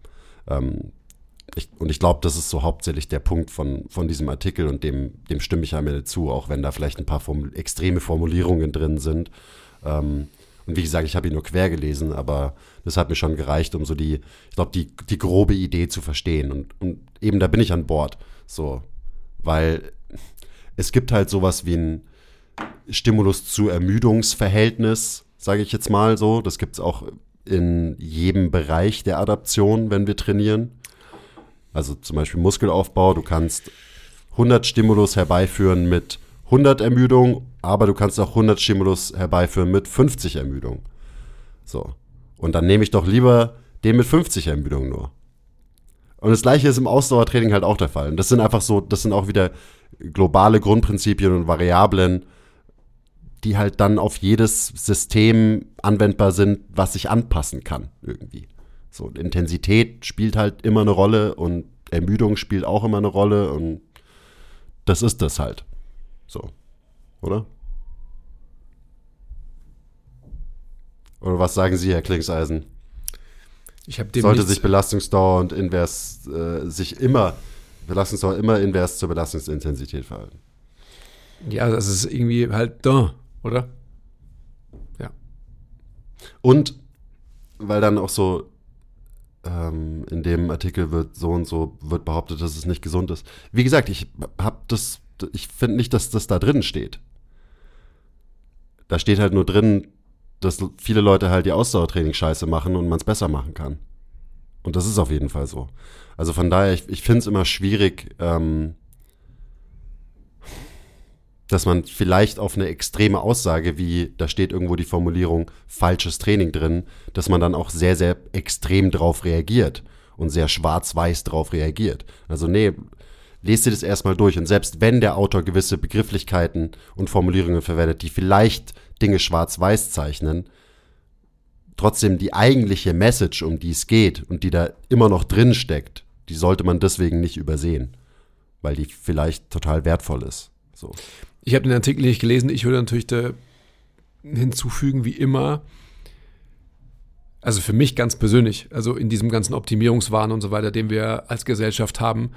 Ähm, ich, und ich glaube, das ist so hauptsächlich der Punkt von, von diesem Artikel und dem, dem stimme ich Ende zu, auch wenn da vielleicht ein paar Formu extreme Formulierungen drin sind. Ähm, und wie gesagt, ich habe ihn nur quer gelesen, aber das hat mir schon gereicht, um so die, ich glaube, die, die grobe Idee zu verstehen. Und, und eben da bin ich an Bord. So, weil es gibt halt sowas wie ein Stimulus zu Ermüdungsverhältnis, sage ich jetzt mal so. Das gibt es auch in jedem Bereich der Adaption, wenn wir trainieren. Also zum Beispiel Muskelaufbau, du kannst 100 Stimulus herbeiführen mit 100 Ermüdung, aber du kannst auch 100 Stimulus herbeiführen mit 50 Ermüdung. So. Und dann nehme ich doch lieber den mit 50 Ermüdung nur. Und das gleiche ist im Ausdauertraining halt auch der Fall. Und das sind einfach so, das sind auch wieder globale Grundprinzipien und Variablen, die halt dann auf jedes System anwendbar sind, was sich anpassen kann irgendwie. So, Intensität spielt halt immer eine Rolle und Ermüdung spielt auch immer eine Rolle und das ist das halt. So, oder? Oder was sagen Sie, Herr Klingseisen? Ich habe dem Sollte sich Belastungsdauer und Invers äh, sich immer, Belastungsdauer immer invers zur Belastungsintensität verhalten. Ja, das ist irgendwie halt da, oder? Ja. Und weil dann auch so ähm, in dem Artikel wird so und so wird behauptet, dass es nicht gesund ist. Wie gesagt, ich hab das, ich finde nicht, dass das da drin steht. Da steht halt nur drin, dass viele Leute halt die Ausdauertraining scheiße machen und man es besser machen kann. Und das ist auf jeden Fall so. Also von daher, ich, ich finde es immer schwierig, ähm, dass man vielleicht auf eine extreme Aussage, wie da steht irgendwo die Formulierung falsches Training drin, dass man dann auch sehr, sehr extrem drauf reagiert und sehr schwarz-weiß drauf reagiert. Also nee, lest dir das erstmal durch und selbst wenn der Autor gewisse Begrifflichkeiten und Formulierungen verwendet, die vielleicht Dinge schwarz-weiß zeichnen, trotzdem die eigentliche Message, um die es geht und die da immer noch drin steckt, die sollte man deswegen nicht übersehen, weil die vielleicht total wertvoll ist. So. Ich habe den Artikel nicht gelesen. Ich würde natürlich da hinzufügen, wie immer, also für mich ganz persönlich, also in diesem ganzen Optimierungswahn und so weiter, den wir als Gesellschaft haben,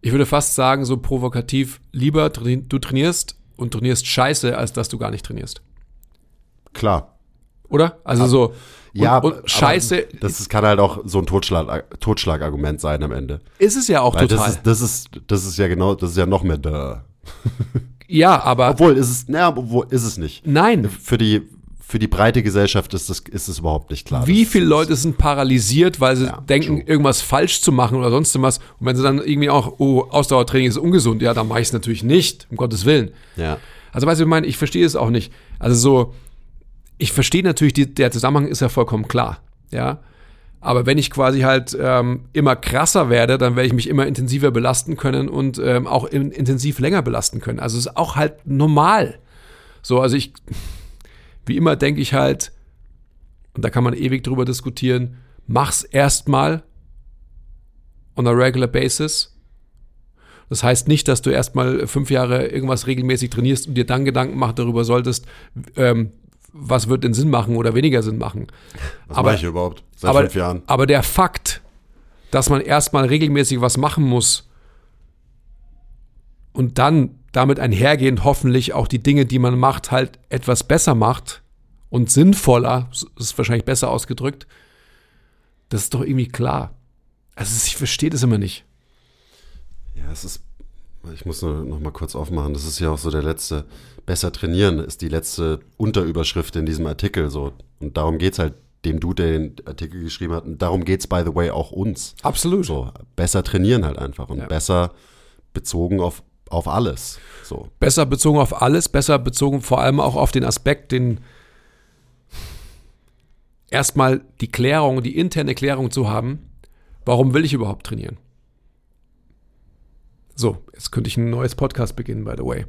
ich würde fast sagen, so provokativ, lieber du trainierst und trainierst scheiße, als dass du gar nicht trainierst. Klar. Oder? Also so. Ja, und, und scheiße. Das ist, kann halt auch so ein Totschlag, Totschlagargument sein am Ende. Ist es ja auch Weil total. Das ist, das ist, das ist ja genau, das ist ja noch mehr da. ja, aber. Obwohl, ist es, naja, obwohl, ist es nicht. Nein. Für die, für die breite Gesellschaft ist das, ist es überhaupt nicht klar. Wie Das- viele Leute sind paralysiert, weil sie Ja, denken, true. irgendwas falsch zu machen oder sonst was. Und wenn sie dann irgendwie auch, oh, Ausdauertraining ist ungesund, ja, dann mache ich es natürlich nicht, um Gottes Willen. Ja. Also weißt du, ich meine, ich verstehe es auch nicht. Also so, ich verstehe natürlich, die, der Zusammenhang ist ja vollkommen klar, ja. Aber wenn ich quasi halt ähm, immer krasser werde, dann werde ich mich immer intensiver belasten können und ähm, auch in, intensiv länger belasten können. Also es ist auch halt normal. So, also ich, wie immer denke ich halt, und da kann man ewig drüber diskutieren, mach's erstmal on a regular basis. Das heißt nicht, dass du erstmal fünf Jahre irgendwas regelmäßig trainierst und dir dann Gedanken machen darüber solltest, ähm, was wird denn Sinn machen oder weniger Sinn machen. Was Aber- mache ich überhaupt? Seit aber, fünf Jahren. aber der Fakt, dass man erstmal regelmäßig was machen muss und dann damit einhergehend hoffentlich auch die Dinge, die man macht, halt etwas besser macht und sinnvoller, ist wahrscheinlich besser ausgedrückt, das ist doch irgendwie klar. Also ich verstehe das immer nicht. Ja, es ist, ich muss nur noch mal kurz aufmachen, das ist ja auch so der letzte, besser trainieren ist die letzte Unterüberschrift in diesem Artikel so. Und darum geht's halt dem Dude, der den Artikel geschrieben hat. Und darum geht's by the way, auch uns. Absolut. So, besser trainieren halt einfach und Ja. besser bezogen auf, auf alles. So. Besser bezogen auf alles, besser bezogen vor allem auch auf den Aspekt, den erstmal die Klärung, die interne Klärung zu haben, warum will ich überhaupt trainieren? So, jetzt könnte ich ein neues Podcast beginnen, by the way.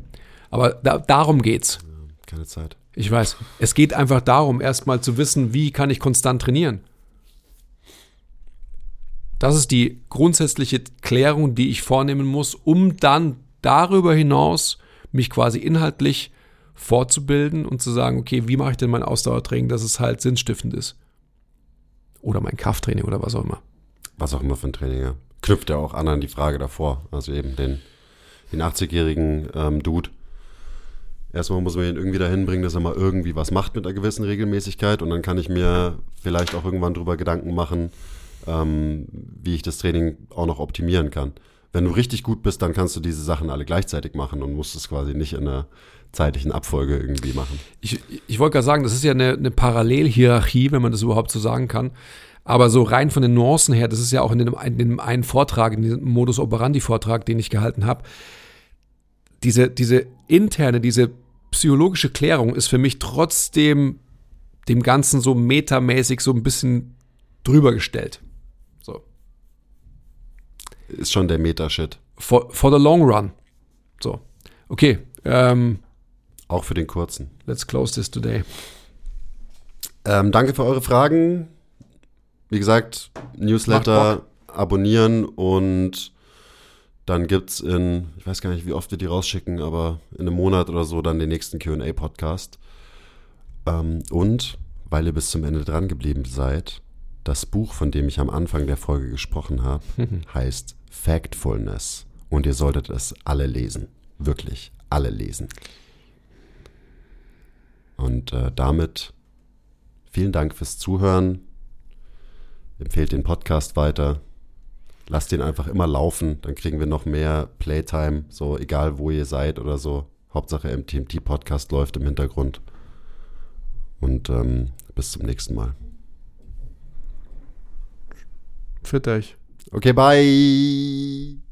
Aber da, darum geht's. Keine Zeit. Ich weiß. Es geht einfach darum, erstmal zu wissen, wie kann ich konstant trainieren. Das ist die grundsätzliche Klärung, die ich vornehmen muss, um dann darüber hinaus mich quasi inhaltlich fortzubilden und zu sagen, okay, wie mache ich denn mein Ausdauertraining, dass es halt sinnstiftend ist? Oder mein Krafttraining oder was auch immer. Was auch immer für ein Training, ja. Knüpft ja auch an an die Frage davor. Also eben den, den 80-jährigen ähm, Dude. Erstmal muss man ihn irgendwie dahin bringen, dass er mal irgendwie was macht mit einer gewissen Regelmäßigkeit und dann kann ich mir vielleicht auch irgendwann drüber Gedanken machen, ähm, wie ich das Training auch noch optimieren kann. Wenn du richtig gut bist, dann kannst du diese Sachen alle gleichzeitig machen und musst es quasi nicht in einer zeitlichen Abfolge irgendwie machen. Ich, ich wollte gerade sagen, das ist ja eine, eine Parallelhierarchie, wenn man das überhaupt so sagen kann. Aber so rein von den Nuancen her, das ist ja auch in dem, in dem einen Vortrag, in diesem Modus Operandi-Vortrag, den ich gehalten habe, diese, diese interne, diese psychologische Klärung ist für mich trotzdem dem Ganzen so metamäßig so ein bisschen drüber gestellt. Ist schon der Meta-Shit. For, for the long run. So. Okay. Ähm, Auch für den kurzen. let's close this today. Ähm, danke für eure Fragen. Wie gesagt, Newsletter abonnieren und dann gibt's in, ich weiß gar nicht, wie oft wir die rausschicken, aber in einem Monat oder so dann den nächsten QA-Podcast. Ähm, und, weil ihr bis zum Ende dran geblieben seid, das Buch, von dem ich am Anfang der Folge gesprochen habe, heißt Factfulness. Und ihr solltet es alle lesen. Wirklich alle lesen. Und äh, damit vielen Dank fürs Zuhören. Empfehlt den Podcast weiter. Lasst den einfach immer laufen, dann kriegen wir noch mehr Playtime, so egal wo ihr seid oder so. Hauptsache MTMT Podcast läuft im Hintergrund. Und ähm, bis zum nächsten Mal. Für euch. Okay, bye.